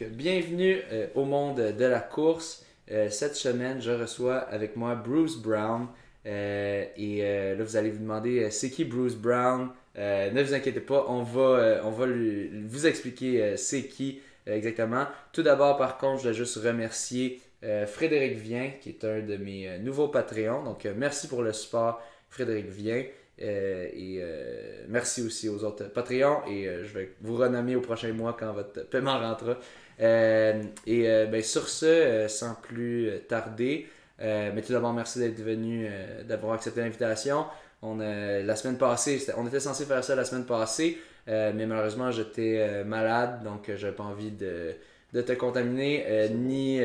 Bienvenue euh, au monde de la course. Euh, cette semaine, je reçois avec moi Bruce Brown. Euh, et là, vous allez vous demander c'est qui Bruce Brown? Ne vous inquiétez pas, on va, on va vous expliquer c'est qui exactement. Tout d'abord, par contre, je voulais juste remercier Frédéric Vien, qui est un de mes nouveaux Patreons. Donc, merci pour le support, Frédéric Vien. Euh, et euh, merci aussi aux autres Patreons et euh, je vais vous renommer au prochain mois quand votre paiement rentrera. et ben, sur ce, sans plus tarder, mais tout d'abord, merci d'être venu, d'avoir accepté l'invitation. On, la semaine passée, on était censé faire ça la semaine passée, mais malheureusement, j'étais malade, donc j'avais pas envie de, de te contaminer, ni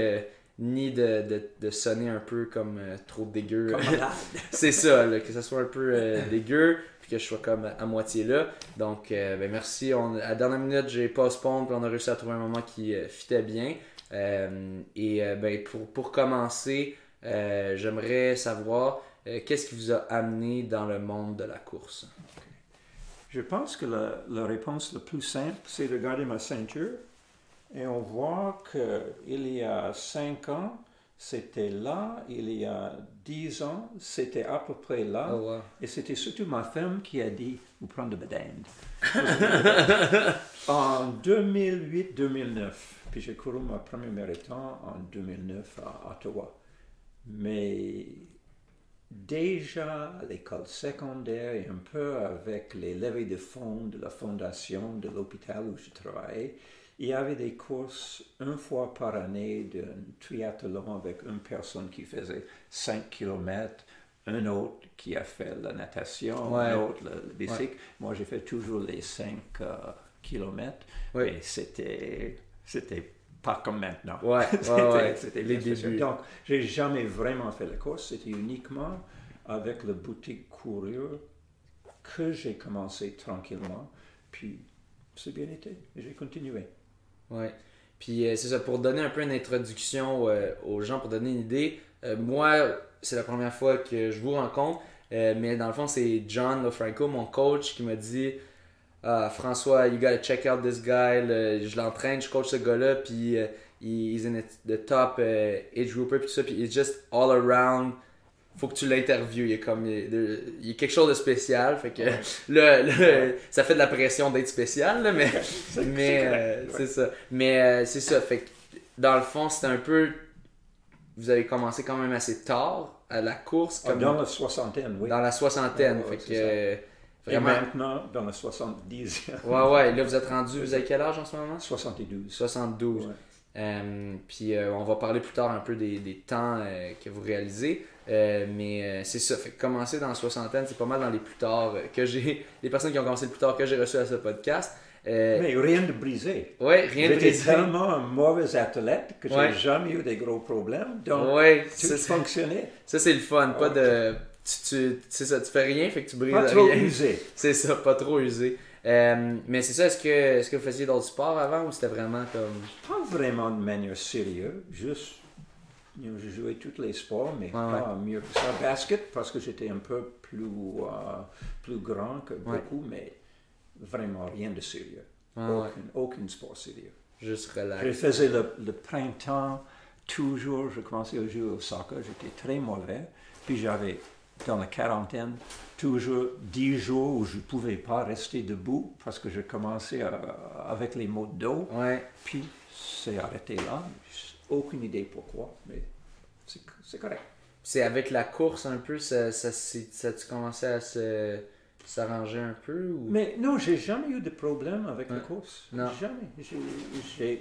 ni de, de, de, sonner un peu comme euh, trop dégueu. c'est ça, que ça soit un peu euh, dégueu, puis que je sois comme à, moitié là. Donc, euh, ben merci. On, à la dernière minute, j'ai postpone, puis on a réussi à trouver un moment qui fitait bien. et ben, pour, pour commencer, j'aimerais savoir qu'est-ce qui vous a amené dans le monde de la course? Je pense que la, la réponse la plus simple, c'est de garder ma ceinture. Et on voit qu'il y a cinq ans, c'était là, il y a dix ans, c'était à peu près là. Oh, Et c'était surtout ma femme qui a dit, vous prenez de bedane. en 2008-2009, puis j'ai couru ma première marathon en 2009 à Ottawa. Mais déjà à l'école secondaire et un peu avec les levées de fonds de la fondation de l'hôpital où je travaillais, il y avait des courses une fois par année d'un triathlon avec une personne qui faisait 5 km, un autre qui a fait la natation, un autre le, bicycle. Moi, j'ai fait toujours les 5 euh, km. Mais c'était, c'était pas comme maintenant. Ouais, c'était, les débuts. Donc, j'ai jamais vraiment fait la course. C'était uniquement avec le boutique courure que j'ai commencé tranquillement. Puis, c'est bien été. Et j'ai continué. Ouais. Puis euh, c'est ça, pour donner un peu une introduction euh, aux gens, pour donner une idée, euh, moi, c'est la première fois que je vous rencontre, mais dans le fond, c'est John LoFranco, mon coach, qui m'a dit ah, François, you gotta check out this guy. je l'entraîne, je coach ce gars-là, puis he's in the top age grouper, puis tout ça, puis he's just all around faut que tu l'interviewes. Il y a comme il y a quelque chose de spécial. Fait que là, ça fait de la pression d'être spécial, là, mais mais euh, c'est ça. Mais euh, c'est ça. Fait que dans le fond, c'était un peu. Vous avez commencé quand même assez tard à la course. Ah, dans la soixantaine, oui. Dans la soixantaine. fait que. Et maintenant, dans la 70. ouais, ouais. Là, vous êtes rendu. Vous avez quel âge en ce moment? 72. 72. Euh, puis on va parler plus tard un peu des, des temps que vous réalisez. Euh, mais euh, c'est ça. Fait que commencer dans la soixantaine, c'est pas mal dans les plus tard euh, que j'ai. Les personnes qui ont commencé le plus tard que j'ai reçu à ce podcast. mais rien de brisé. Oui, rien de brisé. J'étais tellement un mauvais athlète que j'ai jamais eu des gros problèmes. Donc, ouais, tout fonctionnait. Ça, c'est le fun. Pas de. Tu, tu, ça, tu fais rien, fait que tu brises pas rien. trop usé. C'est ça, pas trop usé. mais c'est ça, est-ce que, est -ce que vous faisiez d'autres sports avant ou c'était vraiment comme. Pas vraiment de manière sérieuse, juste je jouais tous les sports, mais pas mieux que ça. Basket, parce que j'étais un peu plus, euh, plus grand que beaucoup, mais vraiment rien de sérieux. aucun, sport sérieux. Juste relax. Je faisais le, printemps, toujours, je commençais à jouer au soccer, j'étais très mauvais. Puis j'avais, dans la quarantaine, toujours 10 jours où je ne pouvais pas rester debout parce que je commençais avec les maux de dos. Puis c'est arrêté là aucune idée pourquoi, mais c'est correct. C'est avec la course un peu, ça, ça, ça a commencé à se s'arranger un peu ou... Mais non, j'ai jamais eu de problème avec la course. Non. Jamais.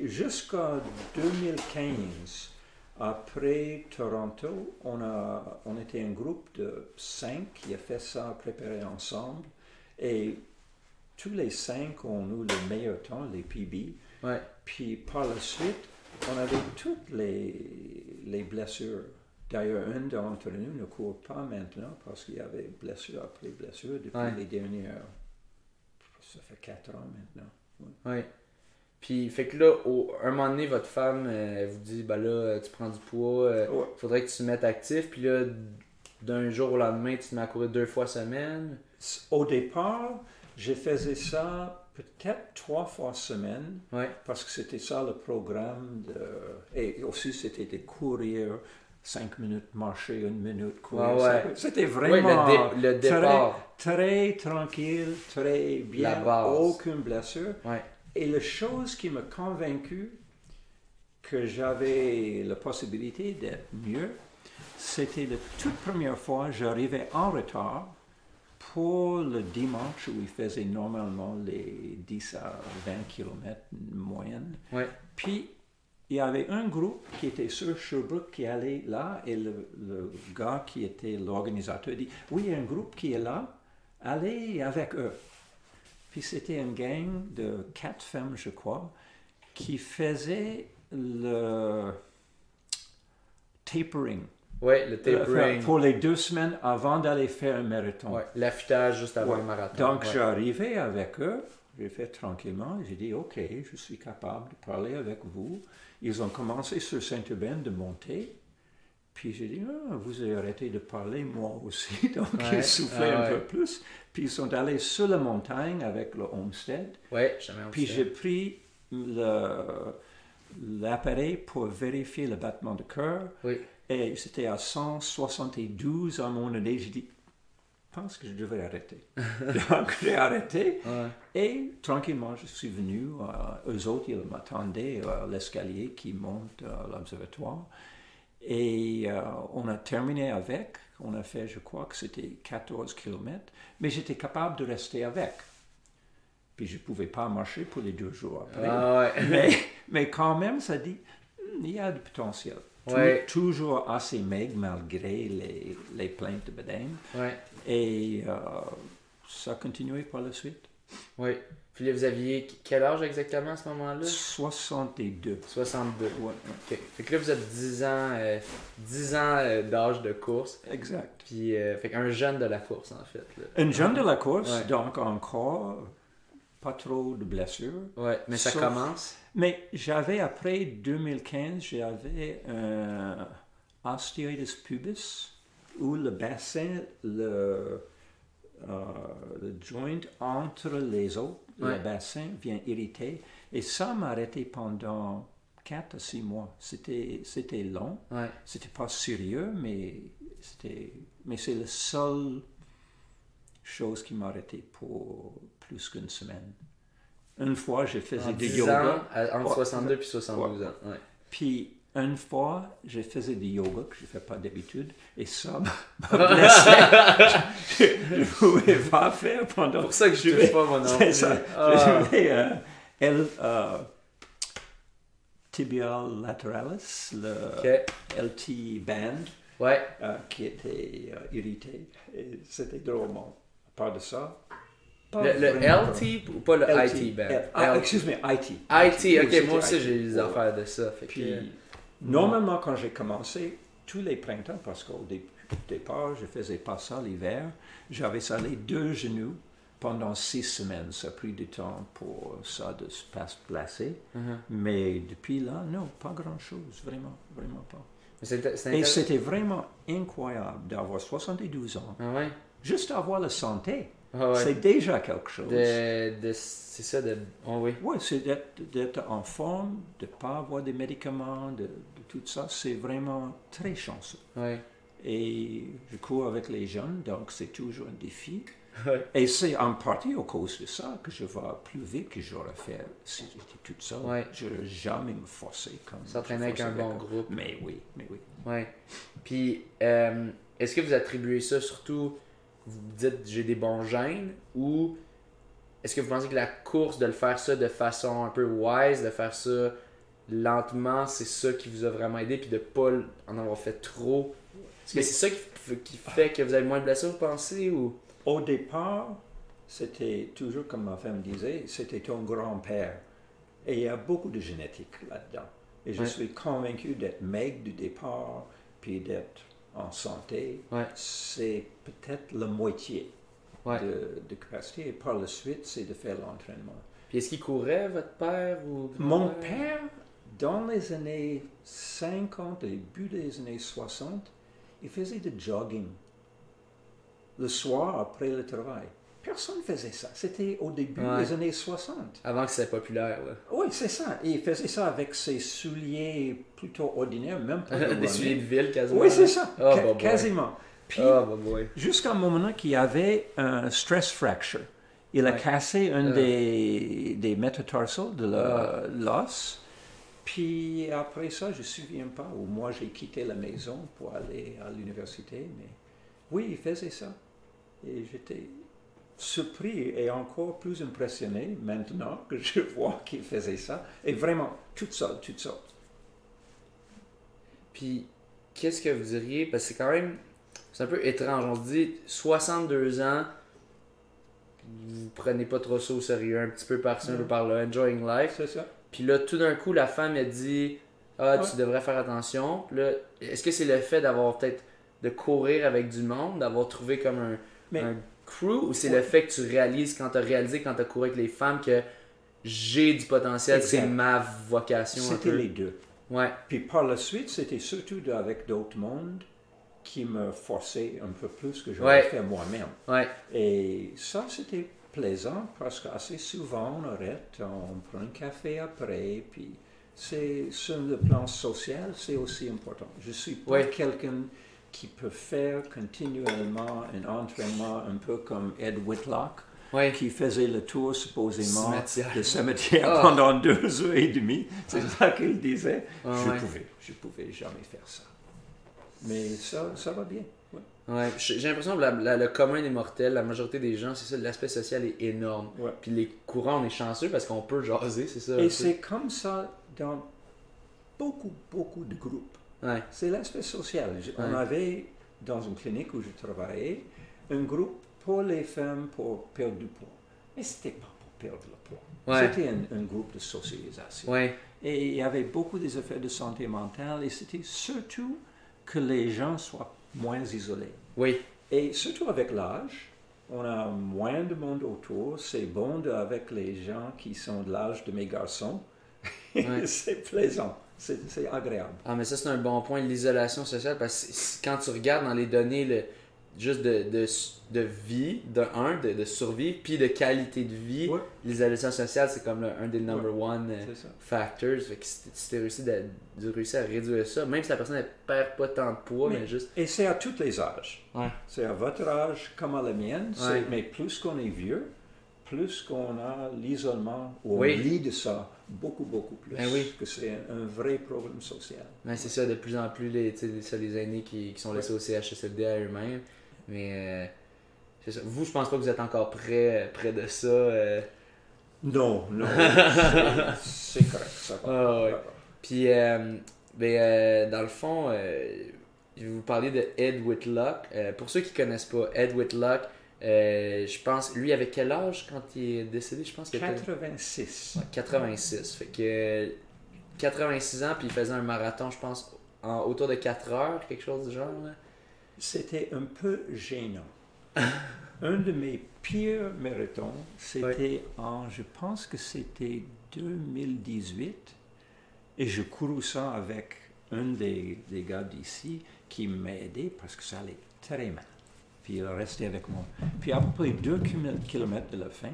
Jusqu'en 2015, après Toronto, on, a, on était un groupe de cinq qui a fait ça, préparé ensemble. Et tous les cinq ont eu le meilleur temps, les PB. Ouais. Puis par la suite, on avait toutes les, les blessures. D'ailleurs, un d'entre nous ne court pas maintenant parce qu'il y avait blessure après blessure depuis les dernières. Ça fait quatre ans maintenant. Oui. Puis, fait que là, au, un moment donné, votre femme, elle vous dit, ben là, tu prends du poids, il euh, faudrait que tu te mettes actif. Puis là, d'un jour au lendemain, tu te mets à courir deux fois semaine. Au départ, je faisais ça peut-être trois fois semaine, Ouais. parce que c'était ça le programme. De, et aussi, c'était de courir cinq minutes, marcher une minute, courir. Ouais, ouais. C'était Oui, vraiment le, dé- le départ. très, très tranquille, très bien, aucune blessure. Ouais. Et la chose qui m'a convaincu que j'avais la possibilité d'être mieux, c'était la toute première fois j'arrivais en retard pour le dimanche où il faisait normalement les 10 à 20 km moyenne. Ouais. Puis, il y avait un groupe qui était sur Sherbrooke qui allait là et le, le gars qui était l'organisateur dit Oui, il y a un groupe qui est là, allez avec eux. Puis c'était une gang de quatre femmes, je crois, qui faisaient le tapering. Ouais, le tapering. Euh, Pour les deux semaines avant d'aller faire un marathon. Ouais, l'affûtage juste avant Ouais. le marathon. Donc, ouais. j'arrivais avec eux, j'ai fait tranquillement, j'ai dit, OK, je suis capable de parler avec vous. Ils ont commencé sur Saint-Urbain de monter. Puis j'ai dit, Ah, vous avez arrêté de parler, moi aussi. Donc, ils soufflaient ah un peu plus. Puis ils sont allés sur la montagne avec le Homestead. Ouais, jamais Puis j'ai pris le- l'appareil pour vérifier le battement de cœur. Oui. Et c'était à 172 à mon idée. J'ai dit, je pense que je devrais arrêter. Donc j'ai arrêté. Ouais. Et tranquillement, je suis venu. Euh, eux autres, ils m'attendaient à l'escalier qui monte à l'observatoire. Et euh, on a terminé avec. On a fait, je crois que c'était 14 km. Mais j'étais capable de rester avec. Puis je ne pouvais pas marcher pour les deux jours après. Ah ouais. Mais, mais quand même, ça dit, il y a du potentiel. Ouais. toujours assez maigre malgré les, les plaintes de. Ouais. Et euh, ça a continué par la suite. Oui. Puis là, vous aviez quel âge exactement à ce moment-là? 62. 62. Ouais. Ok. Fait que là, vous êtes 10 ans, euh, 10 ans euh, d'âge de course. Exact. Puis, euh, fait qu'un jeune de la course, en fait. Là. Un jeune de la course, donc encore pas trop de blessures. Ouais, mais ça Sauf- commence. Mais j'avais, après 2015, j'avais un osteitis pubis, où le bassin, le, euh, le joint entre les os, Ouais. le bassin vient irriter. Et ça m'a arrêté pendant 4 à 6 mois. C'était, c'était long. Ouais. C'était pas sérieux, mais c'était, mais c'est la seule chose qui m'a arrêté pour plus qu'une semaine. Une fois, j'ai fait du 10 yoga. à- entre Ouais. 62 puis 72 Ouais. ans. Ouais. Puis une fois, j'ai faisais du yoga que je ne fais pas d'habitude et ça je ne pouvais pas faire pendant. C'est pour ça que je suis pas mon nom. C'est ça. Ah. J'avais euh, L, euh, tibial lateralis, le. LT band, Ouais. euh, qui était irrité. Et c'était drôlement. À part de ça. Pas Le, le LT ou pas le LT. IT band Ah, excuse-moi, IT. IT, ok, moi aussi j'ai des affaires de ça. Fait que, normalement, quand j'ai commencé, tous les printemps, parce qu'au dé- départ, je faisais pas ça l'hiver, j'avais les deux genoux pendant six semaines. Ça a pris du temps pour ça de se placer. Mhm. Mais depuis là, non, pas grand-chose, vraiment, vraiment pas. Mais c'est- c'est Et intéressant. c'était vraiment incroyable d'avoir 72 ans, Ah ouais? juste avoir la santé. Ah ouais. C'est déjà quelque chose. De, de- c'est ça, de. Oh oui. Oui, c'est d'être, en forme, de ne pas avoir des médicaments, de, de tout ça. C'est vraiment très chanceux. Ouais. Et je cours avec les jeunes, donc c'est toujours un défi. Ouais. Et c'est en partie à cause de ça que je vais plus vite que j'aurais fait si j'étais toute seule. Ouais. Je n'aurais jamais me forcer comme. S'entraîner je avec un bon groupe. Mais oui, mais oui. Ouais. Puis, euh, est-ce que vous attribuez ça surtout, vous dites j'ai des bons gènes, ou est-ce que vous pensez que la course, de le faire ça de façon un peu wise, de faire ça lentement, c'est ça qui vous a vraiment aidé, puis de pas en avoir fait trop? Est-ce que c'est ça qui, fait que vous avez moins de blessures, vous pensez, ou? Au départ, c'était toujours comme ma femme disait, c'était ton grand-père. Et il y a beaucoup de génétique là-dedans. Et je Ouais. suis convaincu d'être maigre du départ, puis d'être en santé, Ouais. c'est peut-être la moitié Ouais. de, de capacité. Et par la suite, c'est de faire l'entraînement. Puis est-ce qu'il courait, votre père, ou Mon père, dans les années 50, début des années 60, il faisait du jogging le soir après le travail. Personne faisait ça. C'était au début Ouais. des années 60. Avant que c'est populaire. Là. Oui, c'est ça. Et il faisait ça avec ses souliers plutôt ordinaires, même pas de Des souliers de ville quasiment. Oui, c'est ça. Oh, Ca- bah, boy. quasiment. Puis, Ah, bah, jusqu'à un moment qu'il y avait un stress fracture. Il a Ouais. cassé un Ah. des, des métatarsaux de Ah. la- l'os. Puis après ça, je ne me souviens pas, ou moi j'ai quitté la maison pour aller à l'université, mais oui, il faisait ça. Et j'étais surpris et encore plus impressionné maintenant que je vois qu'il faisait ça. Et vraiment, toute seule, toute seule. Puis, qu'est-ce que vous diriez? Parce que c'est quand même. C'est un peu étrange. On se dit 62 ans, vous prenez pas trop ça au sérieux, un petit peu par-ci, un peu par-là, enjoying life. C'est ça. Puis là, tout d'un coup, la femme, elle dit Ah, tu devrais faire attention. Là, est-ce que c'est le fait d'avoir peut-être de courir avec du monde, d'avoir trouvé comme un, Mais- un crew, ou c'est Ouais. le fait que tu réalises quand tu as réalisé, quand tu as couru avec les femmes, que j'ai du potentiel, c'est ma vocation C'était les deux. Ouais, Puis par la suite, c'était surtout avec d'autres mondes qui me forçaient un peu plus que j'aurais Ouais. fait moi-même. ouais, Et ça, c'était plaisant parce qu'assez souvent, on arrête, on prend un café après, puis c'est sur le plan social, c'est aussi important. Je suis pas Ouais. quelqu'un qui peut faire continuellement un entraînement un peu comme Ed Whitlock, qui faisait le tour supposément Cimetière. de cimetière Ah. pendant deux heures et demie. C'est ça qu'il disait. Ah, je ouais. pouvais, je pouvais jamais faire ça. Mais ça, ça va bien. ouais. Ouais, j'ai l'impression que la- la- le commun des mortels, la majorité des gens, c'est ça, l'aspect social est énorme. Puis les courants, on est chanceux parce qu'on peut jaser, c'est ça. Et c'est comme ça dans beaucoup, beaucoup de groupes. Ouais, C'est l'aspect social. Je- On avait, dans une clinique où je travaillais, un groupe pour les femmes pour perdre du poids. Mais c'était pas pour perdre le poids. Ouais. C'était un, un groupe de socialisation. Et il y avait beaucoup des effets de santé mentale et c'était surtout que les gens soient moins isolés. oui, Et surtout avec l'âge, on a moins de monde autour. C'est bon de- avec les gens qui sont de l'âge de mes garçons. C'est plaisant, c'est agréable. Ah, mais ça, c'est un bon point, l'isolation sociale, parce que quand tu regardes dans les données, le, juste de, de, de vie, de un, de, de survie, puis de qualité de vie, Ouais. l'isolation sociale, c'est comme le- un des number one euh, factors. Fait que si t- si t'as réussi réussir à réduire ça, même si la personne ne perd pas tant de poids, mais, Mais- juste. Et c'est à tous les âges. Ouais. C'est à votre âge comme à la mienne. Ouais. Mais plus qu'on est vieux, plus qu'on a l'isolement, ou Oui. on lit de ça beaucoup, beaucoup plus. Ben oui. Que c'est un, vrai problème social. Mais c'est ça, de plus en plus, les, les- ça, les aînés qui, qui sont laissés au CHSLD à eux-mêmes. Mais euh, c'est ça. Vous, je pense pas que vous êtes encore près, près de ça. euh. Non, non. c'est- correct, ça va. Ah ouais. Puis, euh, ben, euh, dans le fond, je vais vous parler de Ed Whitlock. Pour ceux qui connaissent pas, Ed Whitlock, euh, je pense, lui avait quel âge quand il est décédé? Je pense qu'il était 86. Ouais, 86. Fait que euh, 86 ans, puis il faisait un marathon, je pense, en, autour de 4 heures, quelque chose du genre. C'était un peu gênant. un de mes pires marathons, c'était en, je pense que c'était 2018, et je courus ça avec un des, des gars d'ici qui m'a aidé parce que ça allait très mal. Puis il est resté avec moi. Puis à peu près 2 km de la fin,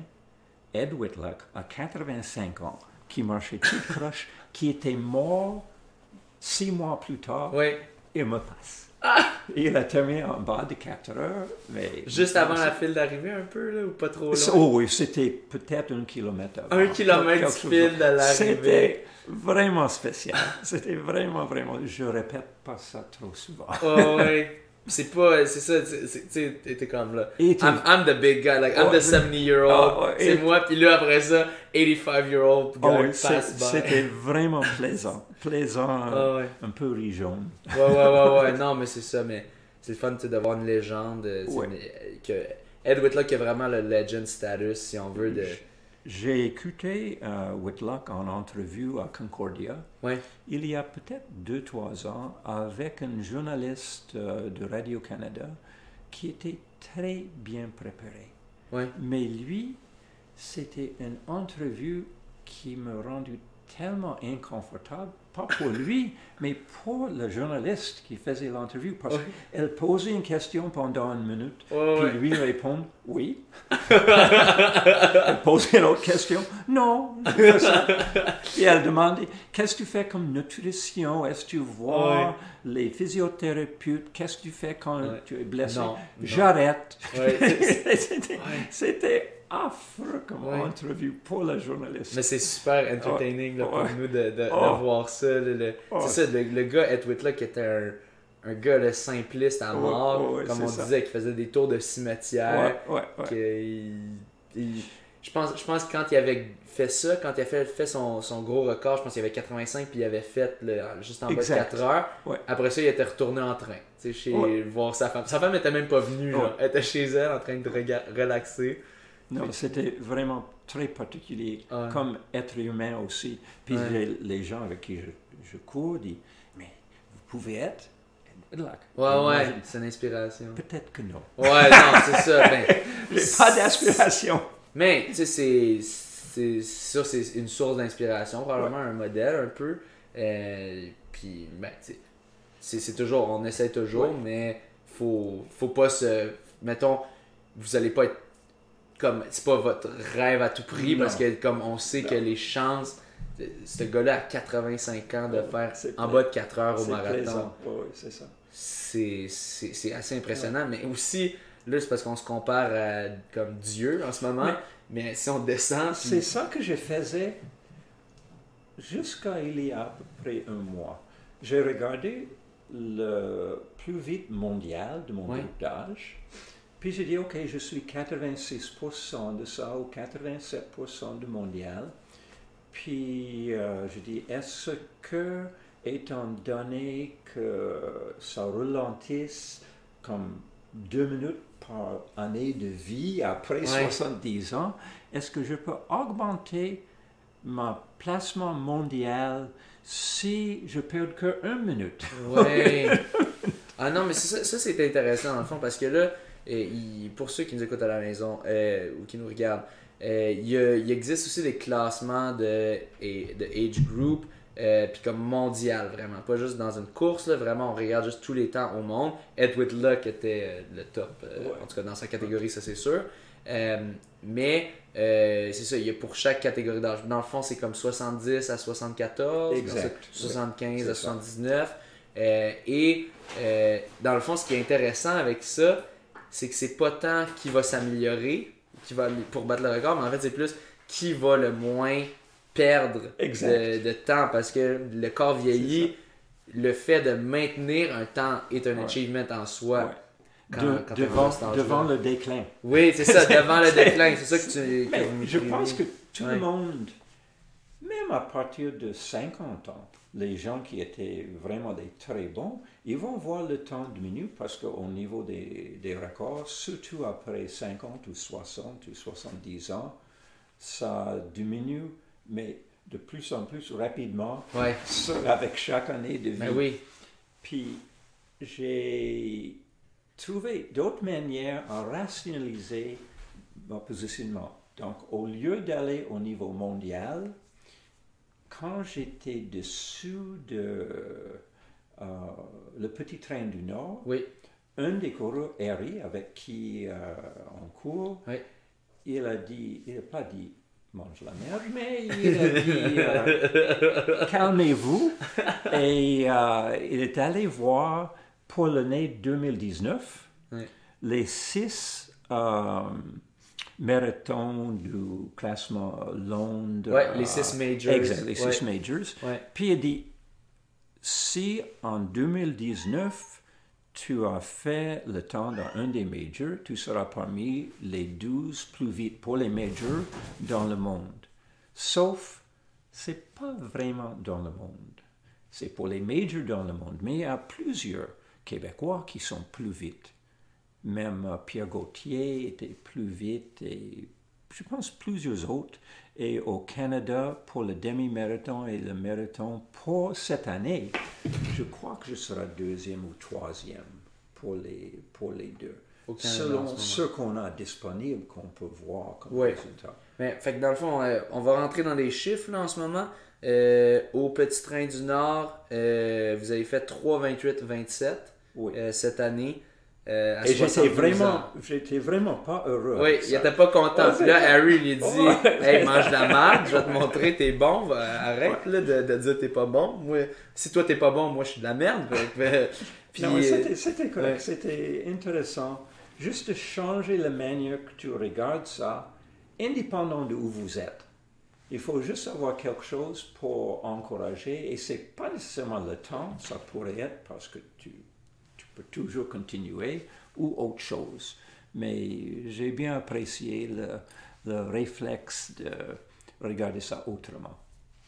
Ed Whitlock, à 85 ans, qui marchait tout croche, qui était mort six mois plus tard, il me passe. Il a terminé en bas de 4 heures, mais... juste avant la file d'arrivée un peu, là, ou pas trop loin? Oh oui, c'était peut-être un kilomètre avant. Un kilomètre de file de l'arrivée. C'était vraiment spécial. C'était vraiment, vraiment... Je répète pas ça trop souvent. Oh, ouais. C'est pas, c'est ça, tu sais, t'es- comme là. I'm, I'm the big guy, like, I'm Ouais. the 70 year old. Ah, ouais, c'est moi, puis là, après ça, 85 year old guy Oh passe by. c'était vraiment plaisant. Plaisant, Ah, ouais. un peu rigeon. Ouais, ouais, ouais, ouais, non, mais c'est ça, mais c'est le fun d'avoir une légende. euh, Ouais. mais, euh, que Ed Whitlock a vraiment le legend status, si on veut, de. J'ai écouté euh, Whitlock en entrevue à Concordia. Ouais. il y a peut-être deux, trois ans avec un journaliste euh, de Radio-Canada qui était très bien préparé. Ouais. Mais lui, c'était une entrevue qui m'a rendu tellement inconfortable, pas pour lui, mais pour le journaliste qui faisait l'interview, parce qu'elle posait une question pendant une minute, Ouais, puis ouais. lui répond oui. elle posait une autre question, non. ça. Puis elle demandait, qu'est-ce que tu fais comme nutrition? Est-ce que tu vois Ouais. les physiothérapeutes? Qu'est-ce que tu fais quand Ouais. tu es blessé? J'arrête. C'était affreux comme Ouais. entrevue pour la journaliste. Mais c'est super entertaining là, pour Ouais. nous de, de, de Oh. voir ça. là, le- Oh. C'est ça, le, le gars Ed Whitlock était un, un gars là, simpliste à mort, ouais, comme on ça. disait, qui faisait des tours de cimetière. Il- il- je, pense, je pense que quand il avait fait ça, quand il a fait, fait son, son gros record, je pense qu'il avait 85 puis il avait fait le- juste en bas de Exact. 4 heures. Après ça, il était retourné en train, chez voir sa femme. Sa femme était même pas venue, là. Elle était chez elle en train de relaxer. Non, c'était vraiment très particulier comme être humain aussi. Puis les, les gens avec qui je, je cours disent, mais vous pouvez être Whitlock. Ouais, Et ouais, je- c'est une inspiration. Peut-être que non. Ouais, non, c'est ça. Ben, J'ai pas d'aspiration. Mais, tu sais, c'est, c'est, une source d'inspiration, probablement un modèle un peu. Euh, puis, ben, tu sais, c'est, c'est toujours, on essaie toujours, Ouais. mais faut, faut pas se. Mettons, vous allez pas être comme. C'est pas votre rêve à tout prix, Non. parce que, comme on sait Non. que les chances. Ce gars-là a 85 ans de Ouais, faire en bas de 4 heures au marathon. Ouais, c'est ça. c'est, assez impressionnant. Mais aussi, là, c'est parce qu'on se compare à comme Dieu en ce moment. Mais- Mais, si on descend, puis- C'est ça que je faisais jusqu'à il y a à peu près un mois. J'ai regardé le plus vite mondial de mon groupe d'âge. Puis j'ai dit, OK, je suis 86% de ça ou 87% du mondial. Puis euh, je dis, est-ce que, étant donné que ça ralentisse comme deux minutes par année de vie après Ouais. 70 ans, est-ce que je peux augmenter mon placement mondial si je perds que une minute? Ouais. ah non, mais ça, ça c'est intéressant dans le fond parce que là, il- pour ceux qui nous écoutent à la maison euh, ou qui nous regardent, euh, il, existe aussi des classements de, et- de age group, euh, puis comme mondial vraiment, pas juste dans une course, là, vraiment on regarde juste tous les temps au monde. Ed Whitlock était le top, Ouais. en tout cas dans sa catégorie, ça c'est sûr. Mais c'est ça, il y a pour chaque catégorie d'âge. Dans le fond, c'est comme 70 à 74, Exact. ensuite 75 C'est à ça. 79. Euh, et dans le fond, ce qui est intéressant avec ça, c'est que c'est pas tant qui va s'améliorer qui va pour battre le record, mais en fait, c'est plus qui va le moins perdre de, de temps parce que le corps vieillit. Le fait de maintenir un temps est un Ouais. achievement en soi. Ouais. Quand- De- quand on est à devant, le déclin. Oui, c'est ça, devant le déclin. C'est ça que tu. que je pense que tout Ouais. le monde, même à partir de 50 ans, les gens qui étaient vraiment des très bons, ils vont voir le temps diminuer parce qu'au niveau des, des records, surtout après 50 ou 60 ou 70 ans, ça diminue, mais de plus en plus rapidement Ouais, avec chaque année de vie. mais oui. Puis j'ai trouvé d'autres manières à rationaliser mon positionnement. Donc, au lieu d'aller au niveau mondial, quand j'étais dessous de euh, le petit train du Nord, Oui, un des coureurs, Harry, avec qui euh, on court, Oui. il a dit, il n'a pas dit mange la merde, mais il a dit euh, calmez-vous. Et euh, il est allé voir pour l'année 2019 Oui. les six euh, marathons du classement Londres. Ouais, les euh, six majors. Exact, les Ouais. six majors. Ouais. Puis il dit, si en 2019, tu as fait le temps dans un des majors, tu seras parmi les 12 plus vite pour les majors dans le monde. Sauf, c'est pas vraiment dans le monde. C'est pour les majors dans le monde. Mais il y a plusieurs Québécois qui sont plus vite. Même euh, Pierre Gauthier était plus vite et je pense plusieurs autres. Et au Canada, pour le demi-marathon et le marathon, pour cette année, je crois que je serai deuxième ou troisième pour les, pour les deux. selon ce qu'on a disponible, qu'on peut voir comme Ouais. résultat. Mais, fait que dans le fond, euh, on va rentrer dans les chiffres là, en ce moment. Euh, au Petit Train du Nord, euh, vous avez fait 3,28-27 Oui. euh, cette année. Euh, Et j'étais 72 vraiment, j'étais vraiment pas heureux. Oui, il était pas content. Puis là, Harry lui dit Ouais. Hey, mange de la merde, je vais te montrer, t'es bon. Va- Arrête là, de, de dire t'es pas bon. Moi, si toi t'es pas bon, moi je suis de la merde. Euh, Puis, euh, c'était, correct, ouais. c'était intéressant. Juste changer la manière que tu regardes ça, indépendant de où vous êtes. Il faut juste avoir quelque chose pour encourager, et c'est pas nécessairement le temps, ça pourrait être parce que tu peux toujours continuer, ou autre chose. Mais j'ai bien apprécié le, le réflexe de regarder ça autrement.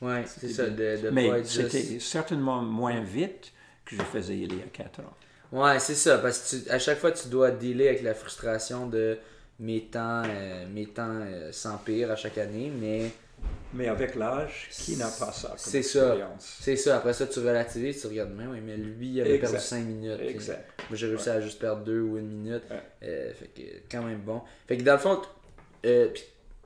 ouais, c'est ça, de, de Mais c'était juste- certainement moins vite que je faisais il y a 4 ans. Ouais, c'est ça, parce que tu- à chaque fois, tu dois dealer avec la frustration de mes temps, euh, mes temps euh, s'empirent à chaque année, mais Mais avec l'âge, qui n'a pas ça comme C'est ça. c'est ça. Après ça, tu relativises, tu regardes, mais oui, mais lui, il avait Exact. perdu 5 minutes. Exact. Moi, j'ai réussi à juste perdre 2 ou 1 minute. Ouais. Euh, fait que, quand même bon. Fait que dans le fond, euh,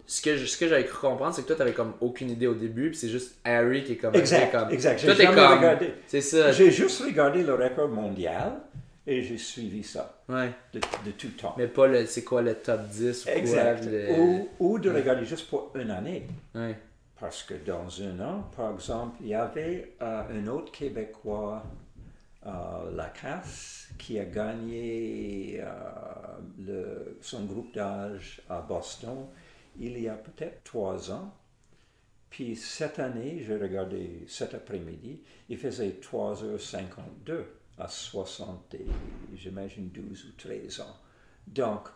ce que, je- ce que j'avais cru comprendre, c'est que toi, t'avais comme aucune idée au début, puis c'est juste Harry qui est comme. Exact, comme exact. J'ai jamais comme. regardé. C'est ça. J'ai juste regardé le record mondial et j'ai suivi ça Ouais. de, de tout temps. Mais pas le. C'est quoi le top 10 ou exact. quoi le- Ou, ou de regarder juste pour une année. Ouais. Parce que dans un an, par exemple, il y avait euh, un autre Québécois, euh, Lacasse, qui a gagné euh, le- son groupe d'âge à Boston il y a peut-être trois ans. Puis cette année, j'ai regardé cet après-midi, il faisait 3h52 à 60, et, j'imagine 12 ou 13 ans. Donc,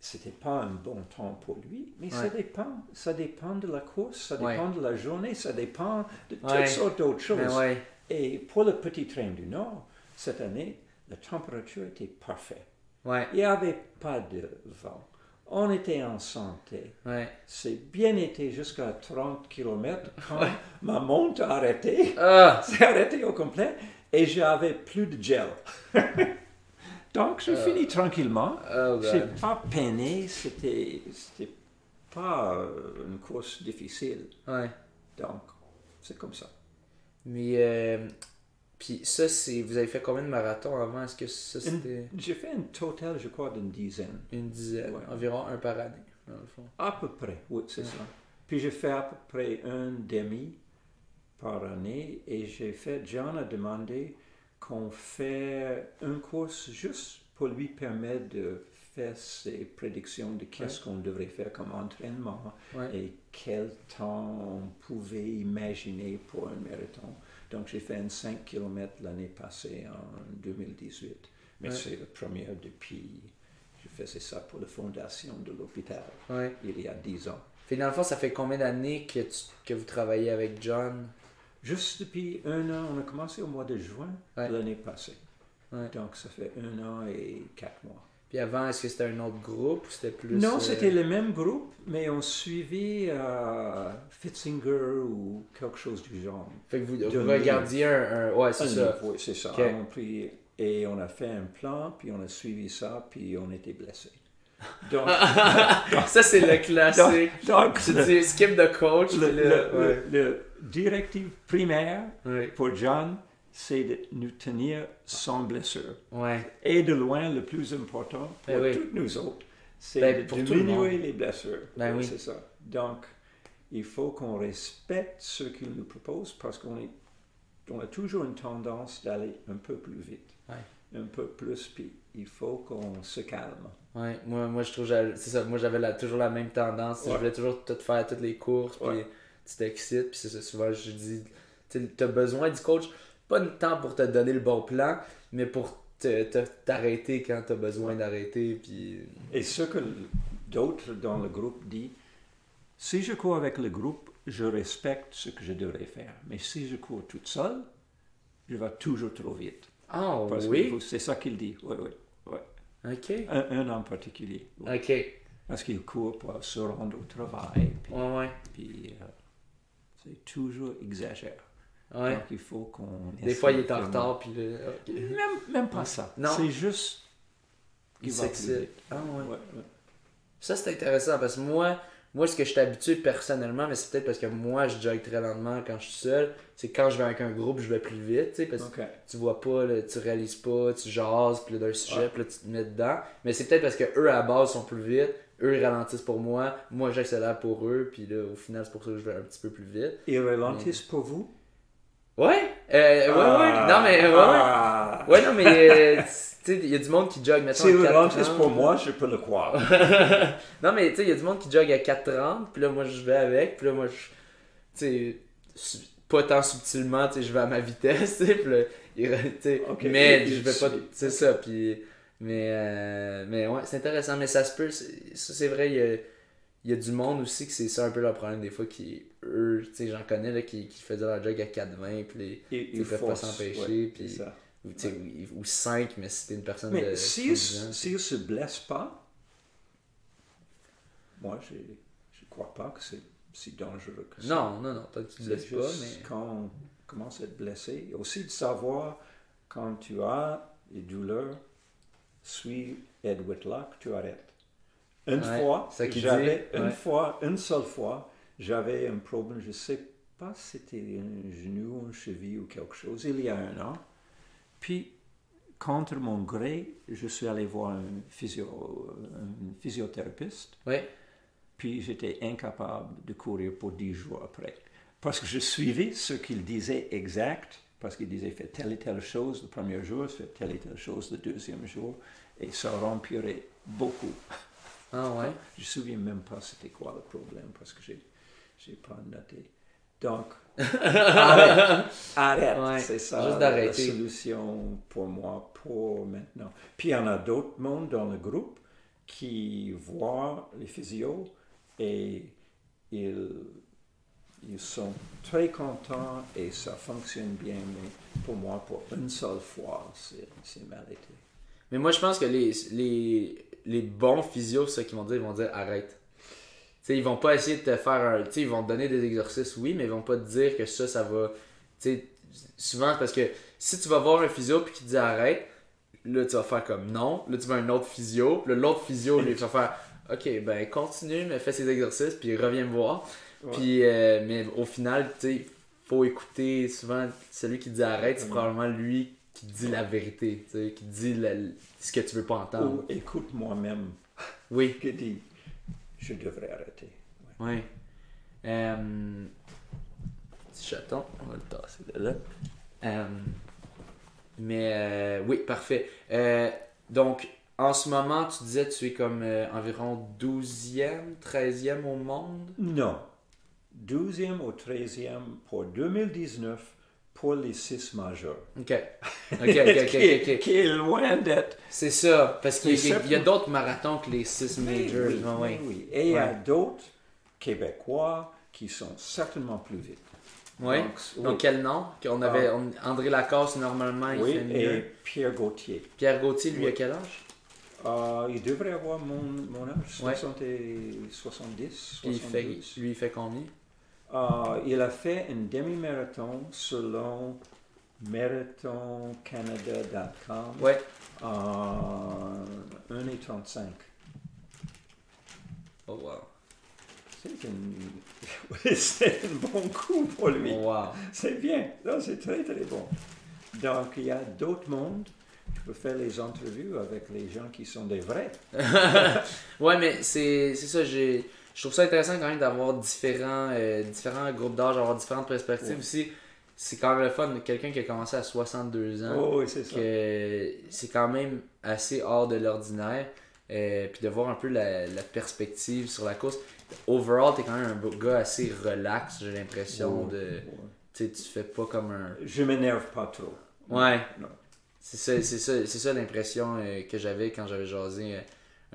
c'était pas un bon temps pour lui, mais ça dépend. Ça dépend de la course, ça Ouais. dépend de la journée, ça dépend de toutes Ouais. sortes d'autres choses. Mais ouais. Et pour le petit train du Nord, cette année, la température était parfaite. Il n'y avait pas de vent. On était en santé. C'est bien été jusqu'à 30 km quand ma montre a arrêté. Ah! C'est arrêté au complet et j'avais plus de gel. Donc j'ai fini tranquillement. Oh, God. pas peiné, c'était pas euh, une course difficile. Ouais. Donc c'est comme ça. Mais. Euh, puis ça, c'est. Vous avez fait combien de marathons avant? Est-ce que ça, c'était J'ai fait un total, je crois, d'une dizaine. une dizaine Ouais. Environ un par année, dans le fond. À peu près, oui, c'est ça. Puis j'ai fait à peu près un demi par année et j'ai fait, John a demandé qu'on fait une course juste pour lui permettre de faire ses prédictions de qu'est-ce qu'on devrait faire comme entraînement Ouais. et quel temps on pouvait imaginer pour un marathon. Donc j'ai fait un 5 km l'année passée en 2018. Mais Ouais. c'est le premier depuis, je faisais ça pour la fondation de l'hôpital il y a 10 ans. Fait dans le fond, ça fait combien d'années que, tu- que vous travaillez avec John? Juste depuis un an, on a commencé au mois de juin Ouais. l'année passée. Ouais. Donc ça fait un an et quatre mois. Puis avant, est-ce que c'était un autre groupe ou c'était plus. non, euh, c'était le même groupe, mais on suivait euh, Fitzinger ou quelque chose du genre. Fait que vous, de vous regardiez un. un- Ouais, c'est ça. oui, c'est ça. On et on a fait un plan, puis on a suivi ça, puis on était blessés. Donc, ça, c'est le classique. donc tu le, dis skip de coach. le- le- ouais. le directive primaire pour John, c'est de nous tenir sans blessure. Ouais. Et de loin, le plus important pour Ben oui. toutes nous autres, c'est Ben, de diminuer les blessures. Ben oui. C'est ça. Donc, il faut qu'on respecte ce qu'il nous propose parce qu'on est, on a toujours une tendance d'aller un peu plus vite, Ouais. un peu plus, puis il faut qu'on se calme. Ouais, moi, moi je trouve j'avais- c'est ça, moi j'avais la- toujours la même tendance. Je voulais toujours tout faire toutes les courses, puis. Tu t'excites, puis c'est ça, souvent je dis, tu as besoin du coach, pas de temps pour te donner le bon plan, mais pour te- te- t'arrêter quand tu as besoin d'arrêter, puis Et ce que d'autres dans le groupe disent, si je cours avec le groupe, je respecte ce que je devrais faire. Mais si je cours toute seule, je vais toujours trop vite. Ah oui, c'est ça qu'il dit. Oui, oui. oui. ok, Un, un en particulier. oui. ok, Parce qu'il court pour se rendre au travail. Puis, ouais, ouais, puis, euh, toujours exagère. ouais. Donc il faut qu'on. Des fois il est en retard, puis. Même, même pas ça. Non. C'est juste qui Il va plus. Ah ouais. Ouais, ouais. Ça, c'est intéressant parce que moi, moi, ce que je suis habitué personnellement, mais c'est peut-être parce que moi, je jogue très lentement quand je suis seul, c'est quand je vais avec un groupe, je vais plus vite, tu sais, parce que Ok. tu vois pas, là, tu réalises pas, tu jases, puis d'un sujet, puis là, tu te mets dedans. Mais c'est peut-être parce que eux, à la base, sont plus vite, eux, ils ralentissent pour moi, moi, j'accélère pour eux, puis là, au final, c'est pour ça que je vais un petit peu plus vite. Ils ralentissent pour vous? Ouais, euh, ouais, ouais, non, mais, ouais. Ah. Ouais, non, mais, euh, tu sais, il y a du monde qui jogue, S'ils à 4 ralentissent pour moi, je peux le croire. non, mais tu sais, il y a du monde qui jogue à 4,30, puis là, moi, je vais avec, puis là, moi, je. Tu sais, pas tant subtilement, tu sais, je vais à ma vitesse, tu sais, puis là, il re- tu sais, Ok, mais je vais pas. C'est ça, puis. Mais, euh, mais ouais, c'est intéressant, mais ça se peut. c'est- Ça, c'est vrai, il y a, il y a du monde aussi que c'est ça un peu leur problème, des fois, qui. Eux, tu sais, j'en connais, là, qui, qui faisaient leur jog à 4,20, puis les. Ils, peuvent pas s'empêcher, puis-. Ou, tu sais, ou, ou 5, mais si t'es une personne de. Mais s'ils 70 ans, s'ils se blessent pas, moi, je ne crois pas que c'est si dangereux que ça. Non, non, non, tant que tu te laisses pas, mais. quand on commence à être blessé, aussi de savoir quand tu as des douleurs, suis Ed Whitlock, tu arrêtes. Une Ouais, fois, j'avais une ouais. fois, une seule fois, j'avais un problème, je sais pas si c'était un genou, une cheville ou quelque chose, il y a un an. Puis, contre mon gré, je suis allé voir un, physio, un physiothérapeute. Puis j'étais incapable de courir pour 10 jours après. Parce que je suivais ce qu'il disait exact, parce qu'il disait fais telle et telle chose le premier jour, fais telle et telle chose le deuxième jour, et ça rempirait beaucoup. Ah ouais? Je ne me souviens même pas c'était quoi le problème, parce que j'ai j'ai pas noté. Donc, arrête, arrête, Ouais, c'est ça juste la solution pour moi, pour maintenant. Puis il y en a d'autres mondes dans le groupe qui voient les physios et ils, ils sont très contents et ça fonctionne bien, mais pour moi, pour une seule fois, c'est mal été. Mais moi, je pense que les, les, les bons physios, ça qu'ils vont dire, ils vont dire arrête. Tu sais, ils vont pas essayer de te faire un. Tu ils vont te donner des exercices, oui, mais ils vont pas te dire que ça, ça va. Tu sais, souvent, parce que si tu vas voir un physio puis qu'il te dit arrête, là, tu vas faire comme non. Là, tu vas un autre physio. Puis l'autre physio, lui, il va faire ok, ben continue, mais fais ces exercices, puis reviens me voir. Ouais. Puis, euh, mais au final, tu sais, faut écouter souvent celui qui dit arrête, c'est Ouais. probablement lui qui dit la vérité, tu sais, qui dit la- ce que tu veux pas entendre. Ou écoute moi-même Oui, qui dit je devrais arrêter. oui. Euh, petit chaton, on va le tasser de là. Euh, mais euh, oui, parfait. Donc, en ce moment, tu disais tu es comme environ 12e, 13e au monde? Non. 12e au 13e pour 2019 pour les six majeurs. Ok. Ok, ok, ok, qui, est, ok. ok. qui est loin d'être. C'est ça, parce qu'il y, a- a d'autres marathons que les 6 majors. Oui, ouais. oui, oui. Et il y a d'autres Québécois qui sont certainement plus vite. Ouais. Donc, oui. Donc, quel nom? On avait on- André Lacasse, normalement, il oui, fait mieux. et Pierre Gauthier. Pierre Gauthier, lui, Oui. à quel âge? Euh, il devrait avoir mon, mon âge, Ouais. 60 et 70, Puis il fait, 72. lui, il fait combien? Euh, il a fait un demi-marathon selon marathoncanada.com Ouais. en 1h35. Oh, wow. C'est une... c'est un bon coup pour lui. Oh, wow. C'est bien. C'est très, très bon. Donc, il y a d'autres mondes. Tu peux faire les entrevues avec les gens qui sont des vrais. Ouais, mais c'est c'est ça, j'ai. Je trouve ça intéressant quand même d'avoir différents, euh, différents groupes d'âge, avoir différentes perspectives Ouais. aussi. C'est quand même le fun. Quelqu'un qui a commencé à 62 ans, Oh, oui, c'est ça. que c'est quand même assez hors de l'ordinaire. Euh, puis de voir un peu la, la perspective sur la course. Overall, t'es quand même un gars assez relax, j'ai l'impression. De ouais. Tu fais pas comme un. Je m'énerve pas trop. Ouais. Non. C'est ça, c'est ça, c'est ça l'impression euh, que j'avais quand j'avais jasé euh,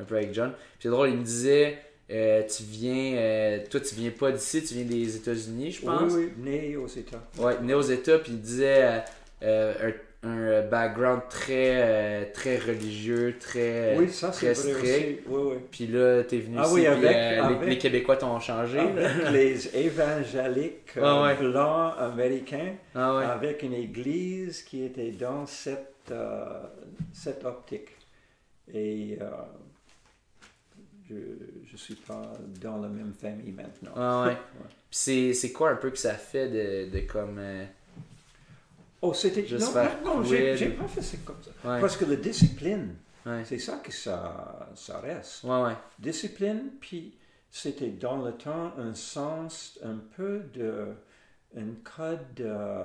un peu avec John. Puis c'est drôle, il me disait euh, Tu viens. euh, toi, tu viens pas d'ici, tu viens des États-Unis, je pense. Oui, oui, né aux États. Ouais, né aux États, puis il disait euh, euh, un, un background très, euh, très religieux, très, oui, ça très vrai strict. aussi. Oui, oui. Puis là, t'es venu Ah ici, oui, puis, avec- euh, les- avec- les, Québécois t'ont changé. Avec les évangéliques Ah euh, ouais. blancs américains, Ah ouais. avec une église qui était dans cette, euh, cette optique. Et euh, je ne suis pas dans la même famille maintenant. Ah ouais. C'est, c'est quoi un peu que ça fait de, de comme. euh, Oh, c'était. Juste Non, faire non, non, j'ai pas fait ça comme ça. Ouais. Parce que la discipline, Ouais. c'est ça que ça, ça reste. Discipline, puis c'était dans le temps un sens un peu de. un code. euh,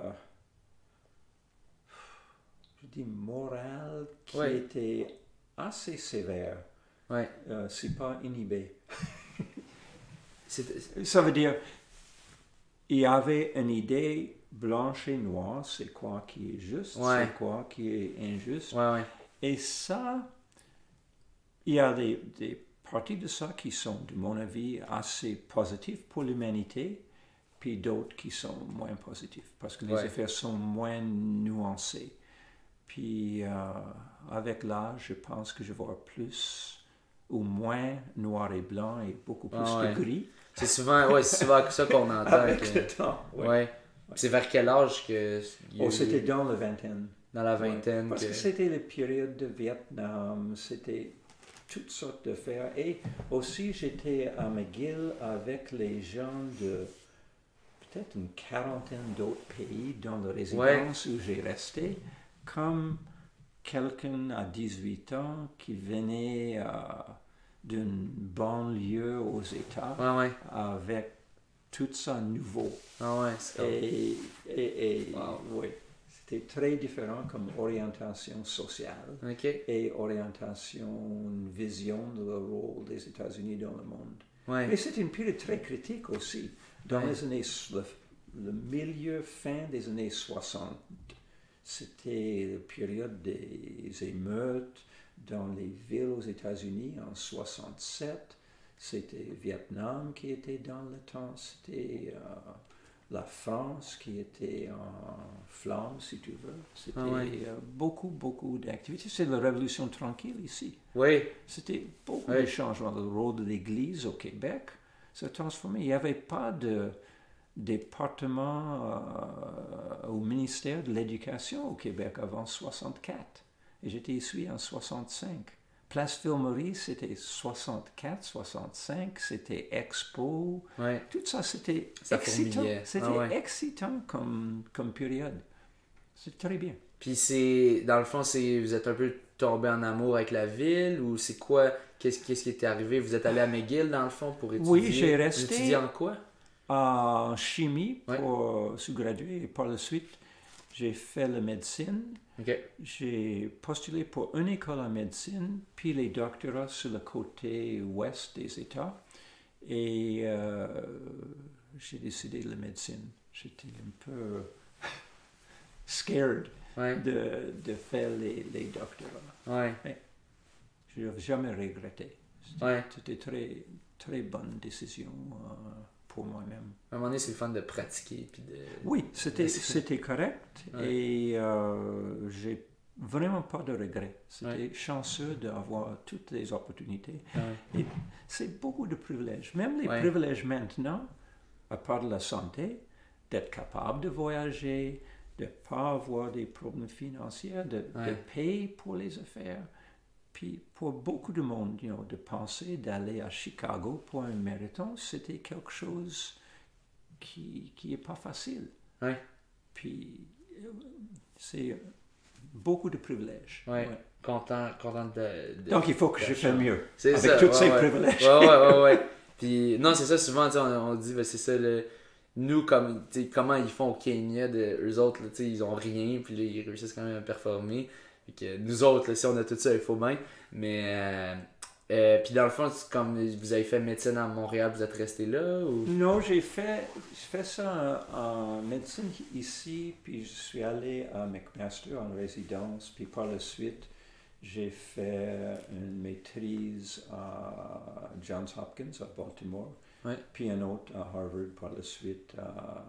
je dis moral qui était assez sévère. Ouais. Euh, c'est pas inhibé. Ça veut dire, il y avait une idée blanche et noire, c'est quoi qui est juste, Ouais. c'est quoi qui est injuste. Ouais, ouais. Et ça, il y a des, des parties de ça qui sont, de mon avis, assez positives pour l'humanité, puis d'autres qui sont moins positives, parce que les affaires sont moins nuancées. Puis euh, avec l'âge, je pense que je vois plus ou moins noir et blanc et beaucoup plus Ah ouais. de gris. C'est souvent, ouais, souvent ça qu'on entend. Avec que- le temps, ouais. ouais. C'est vers quel âge que. Oh, c'était dans la vingtaine. dans la vingtaine. Parce que- que c'était la période de Vietnam, c'était toutes sortes d'affaires. Et aussi, j'étais à McGill avec les gens de peut-être une quarantaine d'autres pays dans la résidence où j'ai resté, comme quelqu'un à 18 ans qui venait euh, d'une banlieue aux États Ouais, ouais. avec tout ça nouveau. Ah ouais, c'est Et, et, et Wow. oui, c'était très différent comme orientation sociale et orientation, une vision de le rôle des États-Unis dans le monde. Mais c'était une période très critique aussi. Dans les années, le, le milieu, fin des années 60, c'était la période des émeutes dans les villes aux États-Unis en 67. C'était Vietnam qui était dans le temps, c'était euh, la France qui était en flammes, si tu veux. C'était Ah ouais. euh, beaucoup, beaucoup d'activités. C'est la révolution tranquille ici. Oui. C'était beaucoup Ouais. de changements. Le rôle de l'Église au Québec s'est transformé. Il n'y avait pas de département euh, au ministère de l'Éducation au Québec avant 64. Et j'étais ici en 65. Place Ville-Marie, c'était 64, 65, c'était Expo. Ouais. Tout ça, c'était excitant. C'était Ah ouais. excitant comme, comme période. C'est très bien. Puis c'est. Dans le fond, c'est vous êtes un peu tombé en amour avec la ville ou c'est quoi? Qu'est-ce qu'est-ce qui est arrivé? Vous êtes allé à McGill dans le fond pour étudier? Oui, j'ai Vous resté- étudiez en quoi? En chimie Ouais. pour se graduer et par la suite j'ai fait la médecine. J'ai postulé pour une école en médecine, puis les doctorats sur le côté ouest des États. Et euh, j'ai décidé de la médecine. J'étais un peu scared Ouais. de, de faire les, les doctorats. Ouais. Je n'ai jamais regretté. C'était très, très bonne décision euh, pour moi-même. À un moment donné, c'est le fun de pratiquer. Puis de... Oui, c'était, correct Ouais. et euh, j'ai vraiment pas de regrets. C'était Ouais. chanceux d'avoir toutes les opportunités. Ouais. Et c'est beaucoup de privilèges. Même les privilèges maintenant, à part de la santé, d'être capable de voyager, de ne pas avoir des problèmes financiers, de, payer pour les affaires. Puis pour beaucoup de monde, you know, de penser d'aller à Chicago pour un marathon, c'était quelque chose qui qui est pas facile. Ouais. Puis euh, c'est beaucoup de privilèges. Ouais. Ouais. Content, content de, de- Donc il faut que je fasse mieux C'est avec ça, tous ouais, ces ouais. privilèges. Ouais, ouais, ouais. Puis, non, c'est ça, souvent, on, on dit, ben, c'est ça, le, nous, comme, comment ils font au Kenya, de, eux autres, là, ils ont rien, puis là, ils réussissent quand même à performer. Fait que nous autres, là, si on a tout ça, il faut bien. Mais, euh, euh, puis dans le fond, comme vous avez fait médecine à Montréal, vous êtes resté là ou? Non, j'ai fait, fait ça en, en médecine ici, puis je suis allé à McMaster en résidence, puis par la suite, j'ai fait une maîtrise à Johns Hopkins à Baltimore, Ouais. puis un autre à Harvard par la suite à,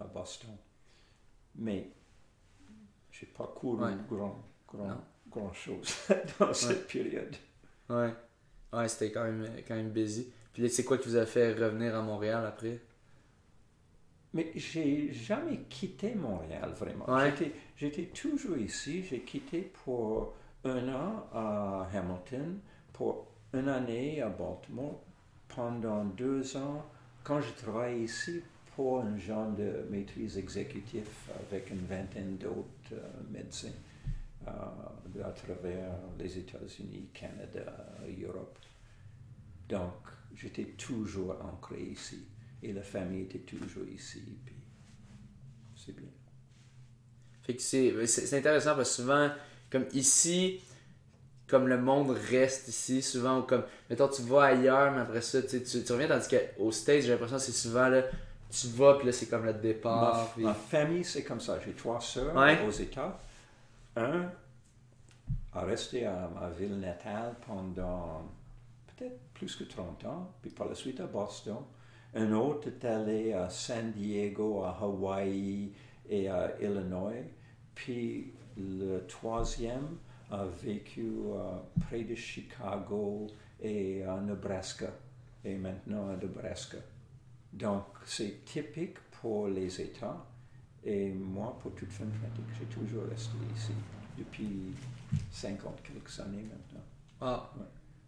à Boston. Mais j'ai pas couru Ouais. grand, grand, grand chose dans cette période. Ouais. Ouais, c'était quand même, quand même busy. Puis là, c'est quoi qui vous a fait revenir à Montréal après? Mais j'ai jamais quitté Montréal vraiment. Ouais. J'étais, toujours ici. J'ai quitté pour un an à Hamilton, pour une année à Baltimore, pendant deux ans, quand je travaille ici pour un genre de maîtrise exécutive avec une vingtaine d'autres euh, médecins à travers les États-Unis, Canada, Europe. Donc, j'étais toujours ancré ici et la famille était toujours ici. Puis, c'est bien. Fait que c'est, intéressant parce que souvent, comme ici, comme le monde reste ici, souvent, comme, mettons, tu vas ailleurs, mais après ça, tu, tu reviens, tandis qu'au States, j'ai l'impression que c'est souvent, là, tu vas, puis là, c'est comme le départ. Ma, ma famille, c'est comme ça. J'ai trois sœurs aux États. Un a resté à ma ville natale pendant peut-être plus que 30 ans, puis par la suite à Boston. Un autre est allé à San Diego, à Hawaï et à Illinois. Puis le troisième a vécu euh, près de Chicago et à Nebraska, et maintenant à Nebraska. Donc c'est typique pour les États. Et moi, pour toute fin pratique, j'ai toujours resté ici depuis 50 quelques années maintenant. Ah.